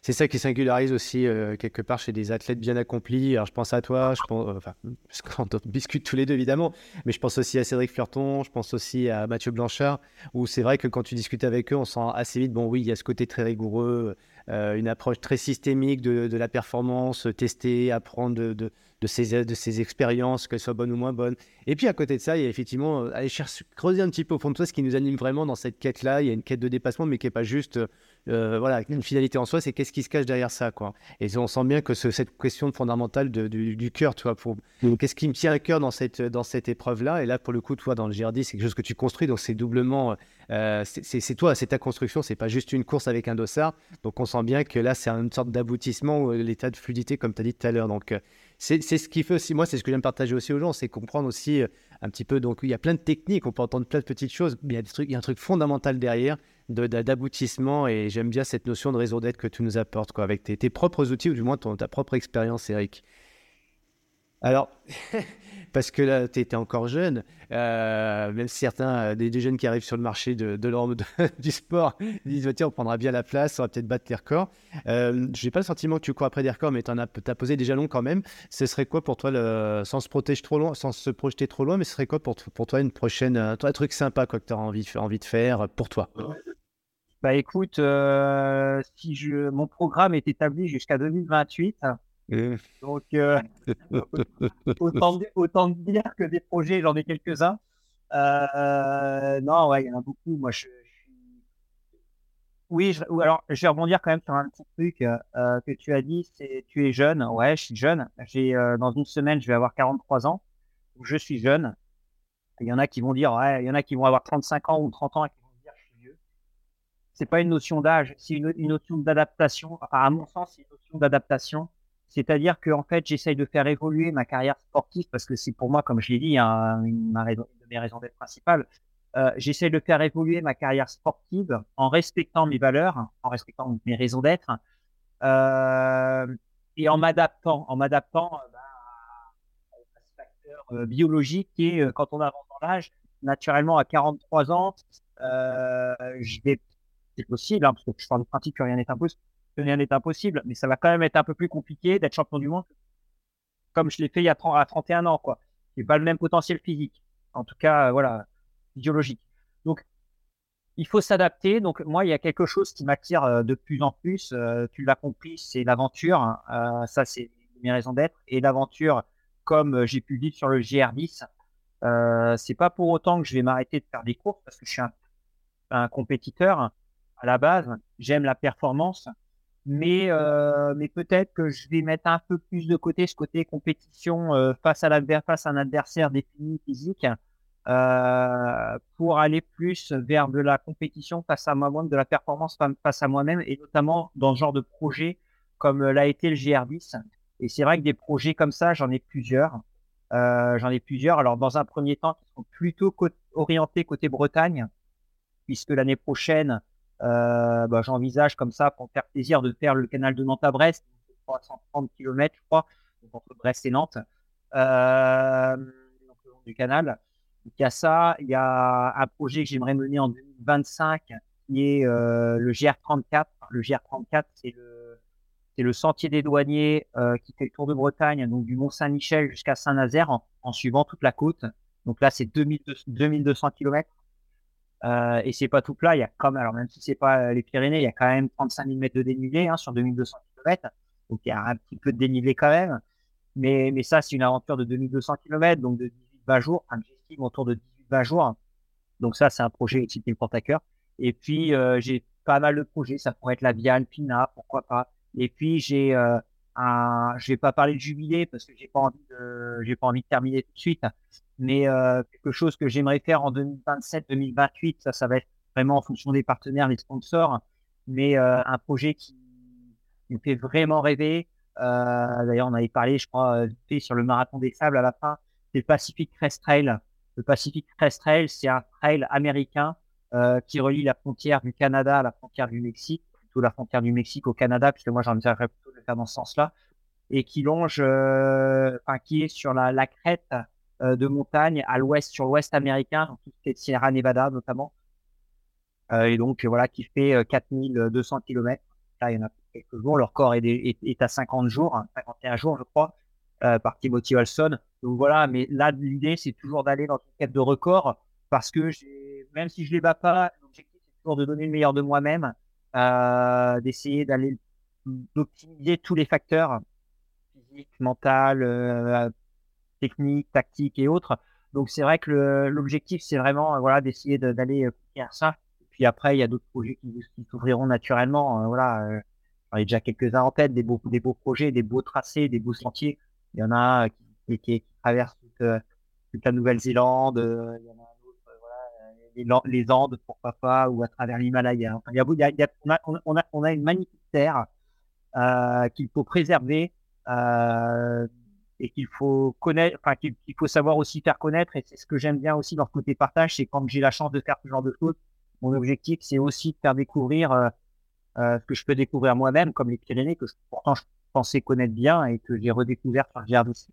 C'est ça qui singularise aussi euh, quelque part chez des athlètes bien accomplis. Alors je pense à toi, je pense, euh, enfin, parce qu'on discute tous les deux évidemment, mais je pense aussi à Cédric Furton, je pense aussi à Mathieu Blanchard, où c'est vrai que quand tu discutes avec eux, on sent assez vite, bon oui, il y a ce côté très rigoureux, euh, une approche très systémique de, de la performance, tester, apprendre de, de, de ces, de ces expériences, qu'elles soient bonnes ou moins bonnes. Et puis à côté de ça, il y a effectivement aller chercher, creuser un petit peu au fond de toi ce qui nous anime vraiment dans cette quête-là. Il y a une quête de dépassement, mais qui n'est pas juste euh, voilà, une finalité en soi, c'est qu'est-ce qui se cache derrière ça. Quoi. Et on sent bien que cette question fondamentale de, du, cœur, tu vois, pour mm. qu'est-ce qui me tient à cœur dans cette, dans cette épreuve-là. Et là, pour le coup, toi, dans le GRD, c'est quelque chose que tu construis, donc c'est doublement, euh, c'est toi, c'est ta construction, c'est pas juste une course avec un dossard. Donc on sent bien que là, c'est une sorte d'aboutissement, l'état de fluidité, comme tu as dit tout à l'heure. Donc euh, c'est ce qui fait aussi, moi, c'est ce que j'aime partager aussi aux gens, c'est comprendre aussi un petit peu. Donc il y a plein de techniques, on peut entendre plein de petites choses, mais il y a, un truc fondamental derrière d'aboutissement et j'aime bien cette notion de réseau d'aide que tu nous apportes avec tes, propres outils ou du moins ta propre expérience, Eric. Alors, parce que là, tu étais encore jeune, euh, même certains, euh, des, jeunes qui arrivent sur le marché de, de, du sport, disent tiens, on prendra bien la place, on va peut-être battre les records. Euh, Je n'ai pas le sentiment que tu cours après des records, mais tu as, as, posé des jalons quand même. Ce serait quoi pour toi, sans, se protéger trop loin, sans se projeter trop loin, mais ce serait quoi pour, toi une prochaine, un truc sympa que tu envie, envie de faire pour toi? Bah écoute, si je, mon programme est établi jusqu'à 2028, donc, euh, autant, autant, dire que des projets, j'en ai quelques-uns. Euh, non, ouais, il y en a beaucoup. Moi, je, suis. Oui, je, alors je vais rebondir quand même sur un petit truc euh, que tu as dit. C'est tu es jeune. Ouais, je suis jeune. J'ai dans une semaine, je vais avoir 43 ans. Je suis jeune. Il y en a qui vont dire, ouais, il y en a qui vont avoir 35 ans ou 30 ans et qui vont dire, je suis vieux. C'est pas une notion d'âge, c'est une, une, notion d'adaptation. Enfin, à mon sens, c'est une notion d'adaptation c'est-à-dire que en fait, j'essaye de faire évoluer ma carrière sportive parce que c'est pour moi, comme je l'ai dit, hein, une, de mes raisons d'être principales. Euh, j'essaye de faire évoluer ma carrière sportive en respectant mes valeurs, en respectant mes raisons d'être euh, et en m'adaptant, en m'adaptant euh, bah, à ce facteur euh, biologique qui est quand on avance dans l'âge, naturellement à 43 ans, je vais, c'est possible, hein, parce que je parle du principe que rien n'est impossible que rien n'est impossible, mais ça va quand même être un peu plus compliqué d'être champion du monde comme je l'ai fait il y a 30, à 31 ans, quoi. J'ai pas le même potentiel physique. En tout cas, euh, voilà, biologique. Donc, il faut s'adapter. Donc, moi, il y a quelque chose qui m'attire euh, de plus en plus. Euh, tu l'as compris, c'est l'aventure. Hein. ça, c'est mes raisons d'être. Et l'aventure, comme j'ai pu vivre sur le GR10, c'est pas pour autant que je vais m'arrêter de faire des courses parce que je suis un, un compétiteur à la base. J'aime la performance mais euh, mais peut-être que je vais mettre un peu plus de côté ce côté compétition euh, face à l'adversaire face à un adversaire défini physique euh, pour aller plus vers de la compétition face à moi-même de la performance face à moi-même et notamment dans ce genre de projet comme l'a été le GR10 et c'est vrai que des projets comme ça j'en ai plusieurs euh, j'en ai plusieurs. Alors dans un premier temps qui sont plutôt orientés côté Bretagne puisque l'année prochaine euh, bah, j'envisage comme ça, pour faire plaisir, de faire le canal de Nantes à Brest, 330 km, je crois, entre Brest et Nantes, euh, le long du canal. il y a ça, il y a un projet que j'aimerais mener en 2025 qui est euh, le GR34. Le GR34, c'est le, sentier des douaniers qui fait le tour de Bretagne, donc du Mont Saint-Michel jusqu'à Saint-Nazaire en, suivant toute la côte. Donc là, c'est 2200 km. Euh, et c'est pas tout plat, il y a comme alors même si c'est pas les Pyrénées, il y a quand même 35 000 mètres de dénivelé hein, sur 2200 km. Donc il y a un petit peu de dénivelé quand même. Mais, mais ça, c'est une aventure de 2200 km, donc de 18-20 jours, un j'estime autour de 18-20 jours. Donc ça, c'est un projet qui me porte à cœur. Et puis, euh, j'ai pas mal de projets. Ça pourrait être la Via Alpina, pourquoi pas. Et puis, j'ai euh, un, je vais pas parler de jubilé parce que j'ai pas envie de, j'ai pas envie de terminer tout de suite. Mais euh, quelque chose que j'aimerais faire en 2027-2028, ça, ça va être vraiment en fonction des partenaires, des sponsors. Mais euh, un projet qui, me fait vraiment rêver, euh, D'ailleurs, on avait parlé, je crois, sur le marathon des sables à la fin. C'est le Pacific Crest Trail. Le Pacific Crest Trail, c'est un trail américain qui relie la frontière du Canada à la frontière du Mexique, plutôt la frontière du Mexique au Canada, puisque moi j'envisagerais plutôt le faire dans ce sens-là, et qui longe, enfin qui est sur la, crête de montagne à l'ouest, sur l'ouest américain, ce qui est Sierra Nevada notamment, et donc voilà, qui fait 4200 km. Là, il y en a quelques jours. Leur corps est, à 50 jours, 51 hein, jours, je crois, euh, par Timothy Olson. Donc voilà, mais là, l'idée, c'est toujours d'aller dans une quête de record parce que même si je les bats pas, l'objectif, c'est toujours de donner le meilleur de moi-même, euh, d'essayer d'aller d'optimiser tous les facteurs physique, mental, euh, technique, tactique et autres. Donc c'est vrai que l'objectif, c'est vraiment voilà d'essayer d'aller faire ça. Et puis après, il y a d'autres projets qui, s'ouvriront naturellement. voilà, J'en ai déjà quelques-uns en tête, des beaux, projets, des beaux tracés, des beaux sentiers. Il y en a qui, qui, traversent toute, euh, la Nouvelle-Zélande, euh, il y a euh, les, Andes, pourquoi pas, ou à travers l'Himalaya. Enfin, il y a, il y a, on, a, a, a une magnifique terre euh, qu'il faut préserver euh, et qu'il faut connaître, enfin qu'il faut savoir aussi faire connaître. Et c'est ce que j'aime bien aussi dans ce côté partage, c'est quand j'ai la chance de faire ce genre de choses. Mon objectif, c'est aussi de faire découvrir euh, ce que je peux découvrir moi-même, comme les Pyrénées, que je, pourtant je pensais connaître bien et que j'ai redécouvert par Gérard aussi.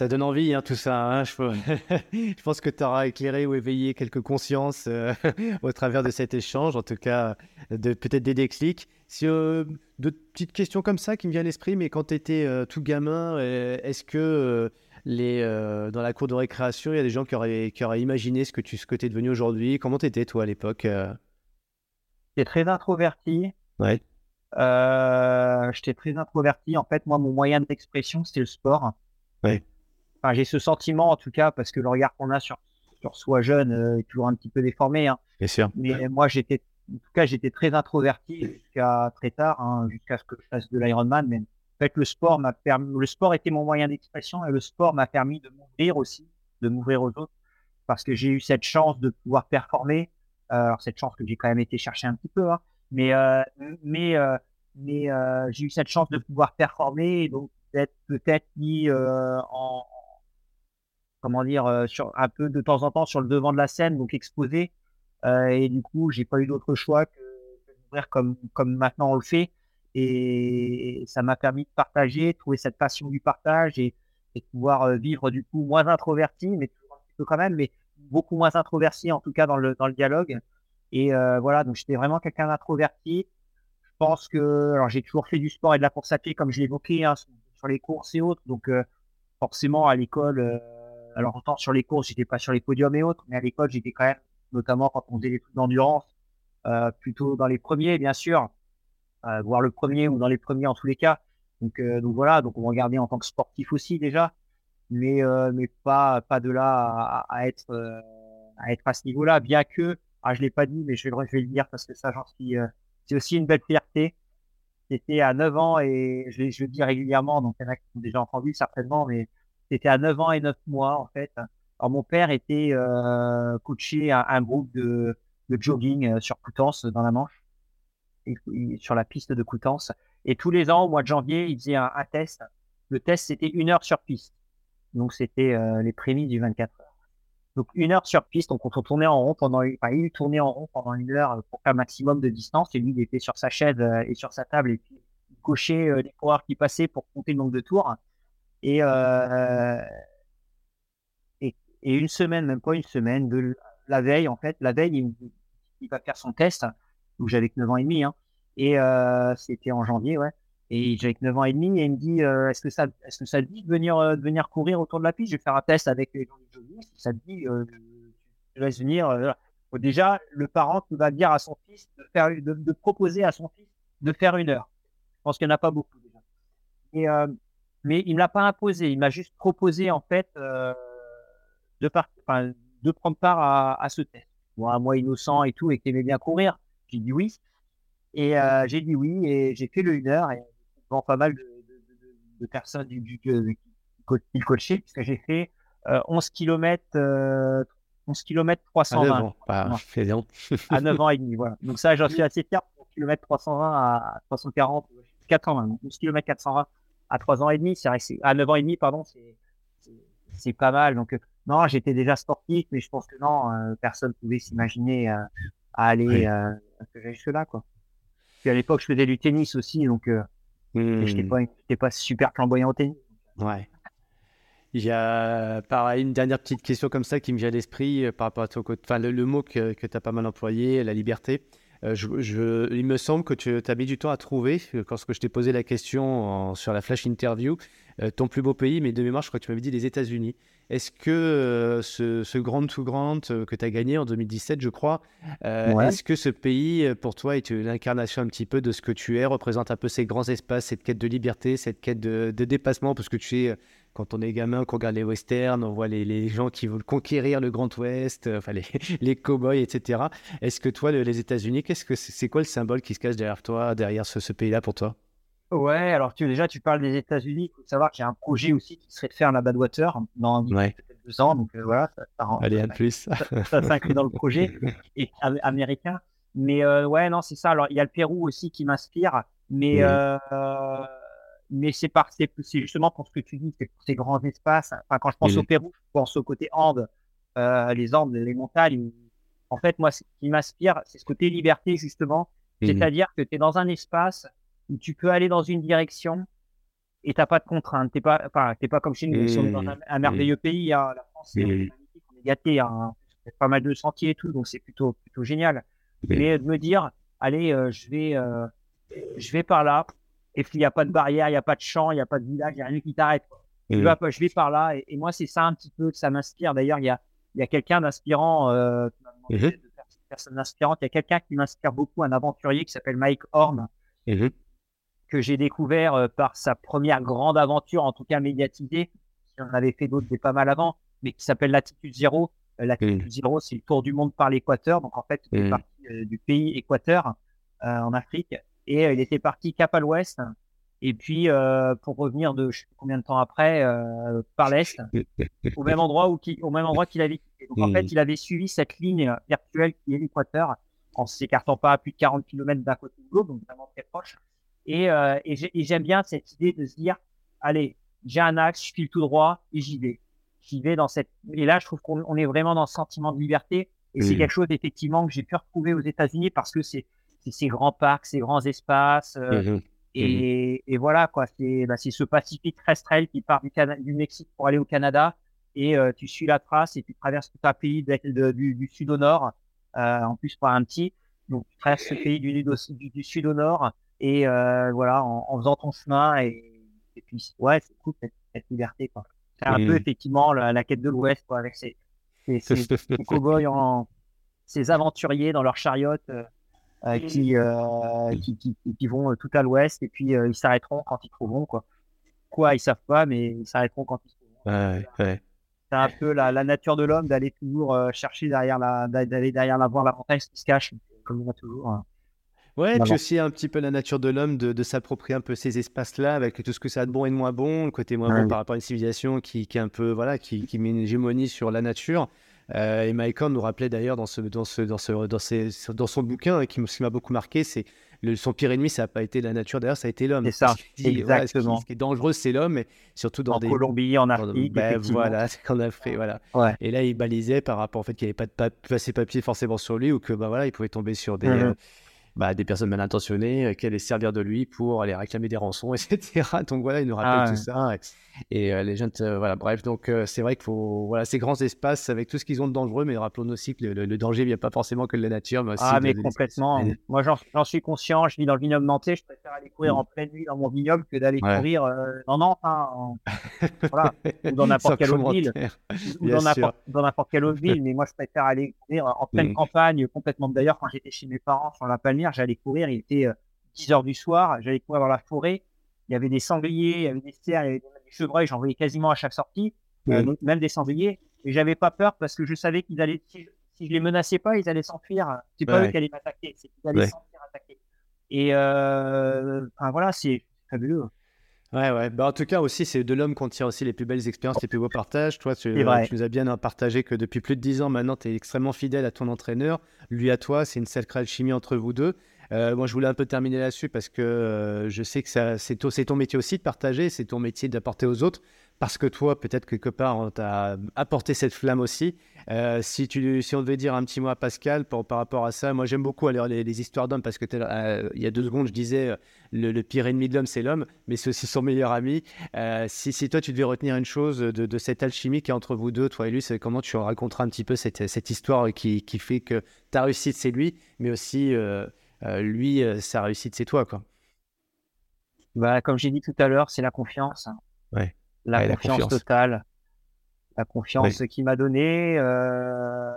Ça donne envie, hein, tout ça. Hein, je, je, pense que tu auras éclairé ou éveillé quelques consciences euh, au travers de cet échange, en tout cas, de, peut-être des déclics. Si, euh, de petites questions comme ça qui me viennent à l'esprit, mais quand tu étais euh, tout gamin, est-ce que les, dans la cour de récréation, il y a des gens qui auraient, qui auraient imaginé ce que tu ce que es devenu aujourd'hui? Comment tu étais, toi, à l'époque J'étais très introverti. Ouais. Euh, j'étais très introverti. En fait, moi, mon moyen d'expression, c'était le sport. Ouais. Enfin, j'ai ce sentiment, en tout cas, parce que le regard qu'on a sur, sur soi jeune euh, est toujours un petit peu déformé. Hein. Bien sûr. Mais moi, j'étais, en tout cas, j'étais très introverti jusqu'à très tard, hein, jusqu'à ce que je fasse de l'Ironman. Mais en fait, le sport m'a permis, le sport était mon moyen d'expression et le sport m'a permis de m'ouvrir aussi, de m'ouvrir aux autres, parce que j'ai eu cette chance de pouvoir performer alors cette chance que j'ai quand même été chercher un petit peu, hein. mais euh, mais euh, mais j'ai eu cette chance de pouvoir performer et donc d'être peut-être mis en comment dire sur un peu de temps en temps sur le devant de la scène, donc exposé. et du coup, j'ai pas eu d'autre choix que, d'ouvrir comme comme maintenant on le fait. Et ça m'a permis de partager, trouver cette passion du partage et, et de pouvoir vivre du coup moins introverti, mais toujours un petit peu quand même, mais beaucoup moins introverti, en tout cas dans le, dans le dialogue. Et euh, voilà, donc j'étais vraiment quelqu'un d'introverti. Je pense que, alors j'ai toujours fait du sport et de la course à pied, comme je l'évoquais, hein, sur les courses et autres. Donc euh, forcément, à l'école, euh, alors autant sur les courses, j'étais pas sur les podiums et autres, mais à l'école, j'étais quand même, notamment quand on faisait des trucs d'endurance, plutôt dans les premiers, bien sûr, voire le premier ou dans les premiers en tous les cas. Donc, donc voilà, donc on regardait en tant que sportif aussi déjà mais euh, mais pas pas de là à, être euh, à être à ce niveau-là. Bien que, ah je l'ai pas dit, mais je vais, je vais le dire parce que ça j'en suis. Euh, c'est aussi une belle fierté. C'était à 9 ans et je, je le dis régulièrement, donc il y en a qui ont déjà entendu certainement, mais c'était à 9 ans et 9 mois en fait. Alors mon père était euh, coaché à un groupe de, jogging sur Coutances dans la Manche, sur la piste de Coutances. Et tous les ans, au mois de janvier, il faisait un, test. Le test, c'était une heure sur piste. Donc, c'était euh, les prémices du 24 heures. Donc, une heure sur piste. Donc, on tournait en rond pendant, enfin, il tournait en rond pendant une heure pour faire un maximum de distance. Et lui, il était sur sa chaise euh, et sur sa table et puis il cochait euh, les coureurs qui passaient pour compter le nombre de tours. Et, euh, et, et, une semaine, même pas une semaine, de la veille, en fait, la veille, il, il va faire son test. Donc, j'avais que 9 ans et demi, hein. Et c'était en janvier, ouais. Et j'avais 9 ans et demi et il me dit est-ce que ça est-ce que ça te dit de venir de venir courir autour de la piste? Je vais faire un test avec les gens du jogging. Si ça te dit, je vais venir. déjà, le parent qui va dire à son fils de faire de, proposer à son fils de faire une heure. Je pense qu'il n'y en a pas beaucoup déjà. Et, mais il ne me l'a pas imposé. Il m'a juste proposé en fait de, de prendre part à, à ce test. Moi, moi innocent et tout et qui aimait bien courir, j'ai dit oui. Et euh, j'ai dit oui et j'ai fait le 1 heure et bon, pas mal de, de, de, personnes du, du, du, qui coachaient puisque j'ai fait euh, 11 km, euh, 11 km 320. À 9 ans, bah, à 9 ans et demi, voilà. Donc ça, j'en suis assez fier pour km 320 à 340, 420. Donc 11 km 420 à 3 ans et demi, c'est à 9 ans et demi, pardon, c'est pas mal. Donc non, j'étais déjà sportif, mais je pense que non, euh, personne pouvait s'imaginer euh, à aller oui. euh, jusque là, quoi. Puis à l'époque, je faisais du tennis aussi, donc euh, mmh. je n'étais pas, super flamboyant au tennis. Ouais. Il y a pareil une dernière petite question comme ça qui me vient à l'esprit euh, par rapport à ton côté. Enfin, le, le, mot que, que tu as pas mal employé, la liberté. Euh, je, je, il me semble que tu as mis du temps à trouver, lorsque je t'ai posé la question en, sur la flash interview, euh, ton plus beau pays, mais de mémoire, je crois que tu m'avais dit les États-Unis. Est-ce que euh, ce, ce, Grand to Grand euh, que tu as gagné en 2017, je crois, euh, ouais. est-ce que ce pays, pour toi, est l'incarnation un petit peu de ce que tu es, représente un peu ces grands espaces, cette quête de liberté, cette quête de, de dépassement Parce que tu sais, quand on est gamin, qu'on regarde les westerns, on voit les, les, gens qui veulent conquérir le Grand Ouest, enfin les, les cow-boys, etc. Est-ce que toi, les États-Unis, qu'est-ce que c'est quoi le symbole qui se cache derrière toi, derrière ce, ce pays-là pour toi? Ouais, alors tu, déjà, tu parles des États-Unis. Il faut savoir qu'il y a un projet aussi qui serait de faire la Badwater dans ouais. deux ans. Donc euh, voilà, ça, ça, Allez, ça, un plus. ça, s'inclut dans le projet et, américain. Mais euh, ouais, non, c'est ça. Alors, il y a le Pérou aussi qui m'inspire. Mais. Mais c'est par, c'est justement pour ce que tu dis, c'est pour ces grands espaces. Enfin, quand je pense mmh. au Pérou, je pense au côté Andes, euh, les Andes, les montagnes. En fait, moi, ce qui m'inspire, c'est ce côté liberté, justement. Mmh. C'est-à-dire que tu es dans un espace où tu peux aller dans une direction et t'as pas de contraintes. T'es pas, enfin, t'es pas comme chez nous, mmh, dans un, un merveilleux pays. Hein. La France, c'est mmh. on est gâté. Hein. Il y a pas mal de sentiers et tout, donc c'est plutôt, plutôt génial. Mais de me dire, allez, euh, je vais, euh, je vais par là. Et puis il n'y a pas de barrière, il n'y a pas de champ, il n'y a pas de village, il n'y a rien qui t'arrête. Je, je vais par là. Et, et moi, c'est ça un petit peu que ça m'inspire. D'ailleurs, il y a, il y a quelqu'un d'inspirant, euh, de personne inspirante. Il y a quelqu'un qui m'inspire beaucoup, un aventurier qui s'appelle Mike Horn que j'ai découvert euh, par sa première grande aventure, en tout cas médiatisée. Il en avait fait d'autres des pas mal avant, mais qui s'appelle Latitude Zéro. Euh, Latitude mmh. Zéro, c'est le tour du monde par l'équateur. Donc en fait, il mmh. est parti euh, du pays équateur euh, en Afrique et euh, il était parti cap à l'ouest. Et puis pour revenir de je sais combien de temps après par l'est, au même endroit où qui, au même endroit qu'il avait. Donc en fait, mmh. il avait suivi cette ligne virtuelle qui est l'équateur en s'écartant pas à plus de 40 km d'un côté de l'autre, donc vraiment très proche. Et, euh, et j'aime bien cette idée de se dire, allez, j'ai un axe, je file tout droit et j'y vais. J'y vais dans cette. Et là, je trouve qu'on est vraiment dans ce sentiment de liberté. Et c'est quelque chose effectivement que j'ai pu retrouver aux États-Unis parce que c'est ces grands parcs, ces grands espaces. Euh, mmh. Et, mmh. et, voilà quoi, c'est bah, ce Pacifique terrestre qui part du, Cana du Mexique pour aller au Canada. Et euh, tu suis la trace et tu traverses tout un pays de, de, du, du, sud au nord. Euh, en plus, pas un petit. Donc, tu traverses ce pays du, du, du sud au nord et euh, voilà en, en, faisant ton chemin et, et puis ouais c'est cool cette, cette liberté quoi c'est un mmh. peu effectivement la, la quête de l'Ouest quoi avec ces ces, ces, ces cow-boys en ces aventuriers dans leur chariote euh, euh, qui, euh, qui, qui, qui vont tout à l'Ouest et puis euh, ils s'arrêteront quand ils trouveront quoi quoi ils savent pas mais ils s'arrêteront quand ils trouveront ouais, ouais. c'est un peu la, la nature de l'homme d'aller toujours euh, chercher derrière la d'aller derrière la voir la montagne qui se cache comme on a toujours hein. Ouais, et puis aussi un petit peu la nature de l'homme de, de s'approprier un peu ces espaces-là avec tout ce que ça a de bon et de moins bon, le côté moins ouais. bon par rapport à une civilisation qui, qui est un peu voilà, qui, qui met une hégémonie sur la nature. Euh, et Mike Horn nous rappelait d'ailleurs dans, ce, dans, ce, dans, ce, dans, ces, dans son bouquin, qui m'a beaucoup marqué, c'est le, son pire ennemi, ça n'a pas été la nature, d'ailleurs, ça a été l'homme. C'est ça, dit, exactement. Ce, qui, ce, qui, est dangereux, c'est l'homme, et surtout dans en des... Colombie, en Afrique, ben, voilà, en Afrique, voilà. Ouais. Et là, il balisait par rapport au fait qu'il n'y avait pas de papier forcément sur lui, ou que bah, voilà, il pouvait tomber sur des... Mmh. Euh, bah, des personnes mal intentionnées euh, qui allaient servir de lui pour aller réclamer des rançons, etc. Donc voilà, il nous rappelle Ah tout ça. Et, et, euh, les jeunes, euh, voilà, bref. Donc euh, c'est vrai qu'il faut, voilà, ces grands espaces avec tout ce qu'ils ont de dangereux, mais rappelons-nous aussi que le, le- le danger vient pas forcément que de la nature, mais aussi Ah, de- mais de complètement. Moi, j'en suis conscient. Je vis dans le vignoble nantais. Je préfère aller courir Mm. en pleine nuit dans mon vignoble que d'aller Ouais. courir euh, dans Nantes, hein, en- voilà, ou dans n'importe quelle autre ville, ou dans n'importe quelle autre ville. Mais moi, je préfère aller courir en pleine Mm. campagne, complètement. D'ailleurs, quand j'étais chez mes parents sur la Palmyre, j'allais courir. Il était euh, 10 heures du soir. J'allais courir dans la forêt. Il y avait des sangliers, il y avait des cerfs, il y avait des chevreuils. J'en voyais quasiment à chaque sortie, euh, donc même des sangliers. Et j'avais pas peur parce que je savais qu'ils allaient, si, je- si je les menaçais pas, ils allaient s'enfuir. C'est pas Ouais. eux qui allaient m'attaquer, c'est qu'ils allaient Ouais. s'enfuir attaquer. Et euh, enfin, voilà, c'est fabuleux. Ouais, ouais. Bah, en tout cas, aussi, c'est de l'homme qu'on tire aussi les plus belles expériences, les plus beaux partages. Toi, tu, nous as bien partagé que depuis plus de 10 ans maintenant, tu es extrêmement fidèle à ton entraîneur. Lui à toi, c'est une sacrée alchimie entre vous deux. Euh, moi, je voulais un peu terminer là-dessus parce que euh, je sais que ça, c'est, ton, c'est ton métier aussi de partager, c'est ton métier d'apporter aux autres. Parce que toi, peut-être quelque part, on t'a apporté cette flamme aussi. Euh, si, tu, si on devait dire un petit mot à Pascal par, par rapport à ça, moi j'aime beaucoup aller les, les histoires d'hommes parce que euh, il y a deux secondes, je disais euh, le, le pire ennemi de l'homme, c'est l'homme, mais c'est aussi son meilleur ami. Euh, si, si toi, tu devais retenir une chose de, de cette alchimie qui est entre vous deux, toi et lui, c'est comment tu raconteras un petit peu cette, cette histoire qui, qui fait que ta réussite, c'est lui, mais aussi lui, sa réussite, c'est toi. Quoi. Bah, comme j'ai dit tout à l'heure, c'est la confiance. Ouais. La, Ouais, la confiance totale. La confiance qu'il m'a donnée, euh,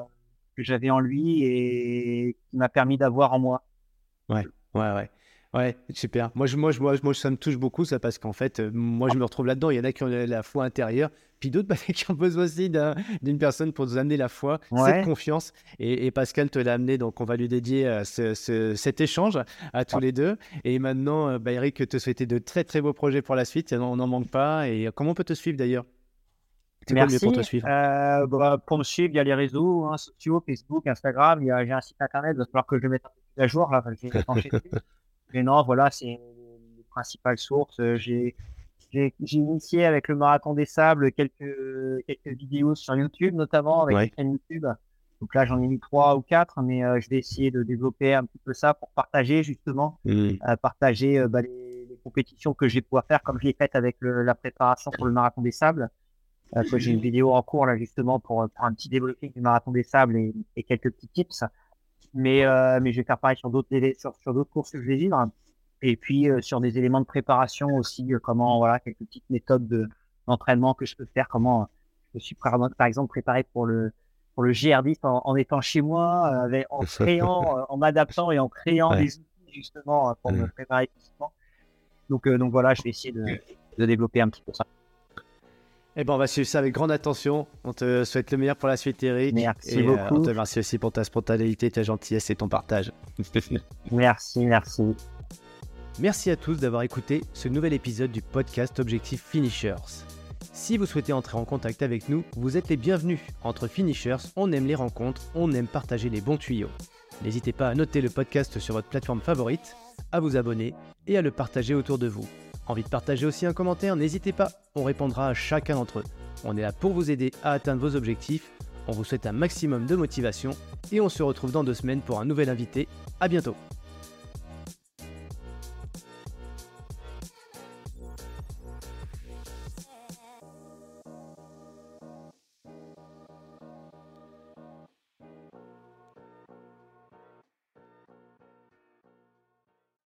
que j'avais en lui et qui m'a permis d'avoir en moi. Ouais, ouais. Ouais, super. Moi, je, moi, je, moi, je- moi, ça me touche beaucoup, ça, parce qu'en fait, euh, moi, je me retrouve là-dedans. Il y en a qui ont la, foi intérieure, puis d'autres bah, qui ont besoin aussi d'un- d'une personne pour nous amener la foi, Ouais. cette confiance. Et, et Pascal te l'a amené, donc on va lui dédier euh, ce- ce- cet échange à tous les deux. Et maintenant, euh, bah, Eric, te souhaiter de très, très beaux projets pour la suite. On n'en manque pas. Et comment on peut te suivre d'ailleurs? Merci. pour te suivre? Bah, pour me suivre, il y a les réseaux hein, sociaux, Facebook, Instagram. J'ai un site internet. Il va falloir que je le mette un peu plus à jour là. j'ai. Mais non, voilà, c'est les principales sources. Euh, J'ai, j'ai, j'ai initié avec le marathon des sables quelques, quelques vidéos sur YouTube, notamment avec Ouais. une chaîne YouTube. Donc là, j'en ai mis trois ou quatre, mais euh, je vais essayer de développer un petit peu ça pour partager justement, Hmm. euh, partager euh, bah, les, les compétitions que je vais pouvoir faire, comme je l'ai faite avec le- la préparation pour le marathon des sables. J'ai une vidéo en cours là justement pour, pour un petit débriefing du marathon des sables et, et quelques petits tips. Mais, euh, mais je vais faire pareil sur d'autres sur, sur d'autres courses que je vais vivre. Et puis euh, sur des éléments de préparation aussi, euh, comment voilà quelques petites méthodes de d'entraînement que je peux faire, comment je me suis par par exemple préparé pour le pour le GR10 en, en étant chez moi, avec, en créant, en m'adaptant et en créant Ouais. des outils justement pour me Ouais. préparer physiquement. Donc donc voilà, je vais essayer de, de développer un petit peu ça. Eh ben, on va suivre ça avec grande attention. On te souhaite le meilleur pour la suite, Eric. Merci et, euh, beaucoup. on te remercie aussi pour ta spontanéité, ta gentillesse et ton partage. Merci, merci. Merci à tous d'avoir écouté ce nouvel épisode du podcast Objectif Finishers. Si vous souhaitez entrer en contact avec nous, vous êtes les bienvenus. Entre Finishers, on aime les rencontres, on aime partager les bons tuyaux. N'hésitez pas à noter le podcast sur votre plateforme favorite, à vous abonner et à le partager autour de vous. Envie de partager aussi un commentaire N'hésitez pas, on répondra à chacun d'entre eux. On est là pour vous aider à atteindre vos objectifs. On vous souhaite un maximum de motivation et on se retrouve dans deux semaines pour un nouvel invité. À bientôt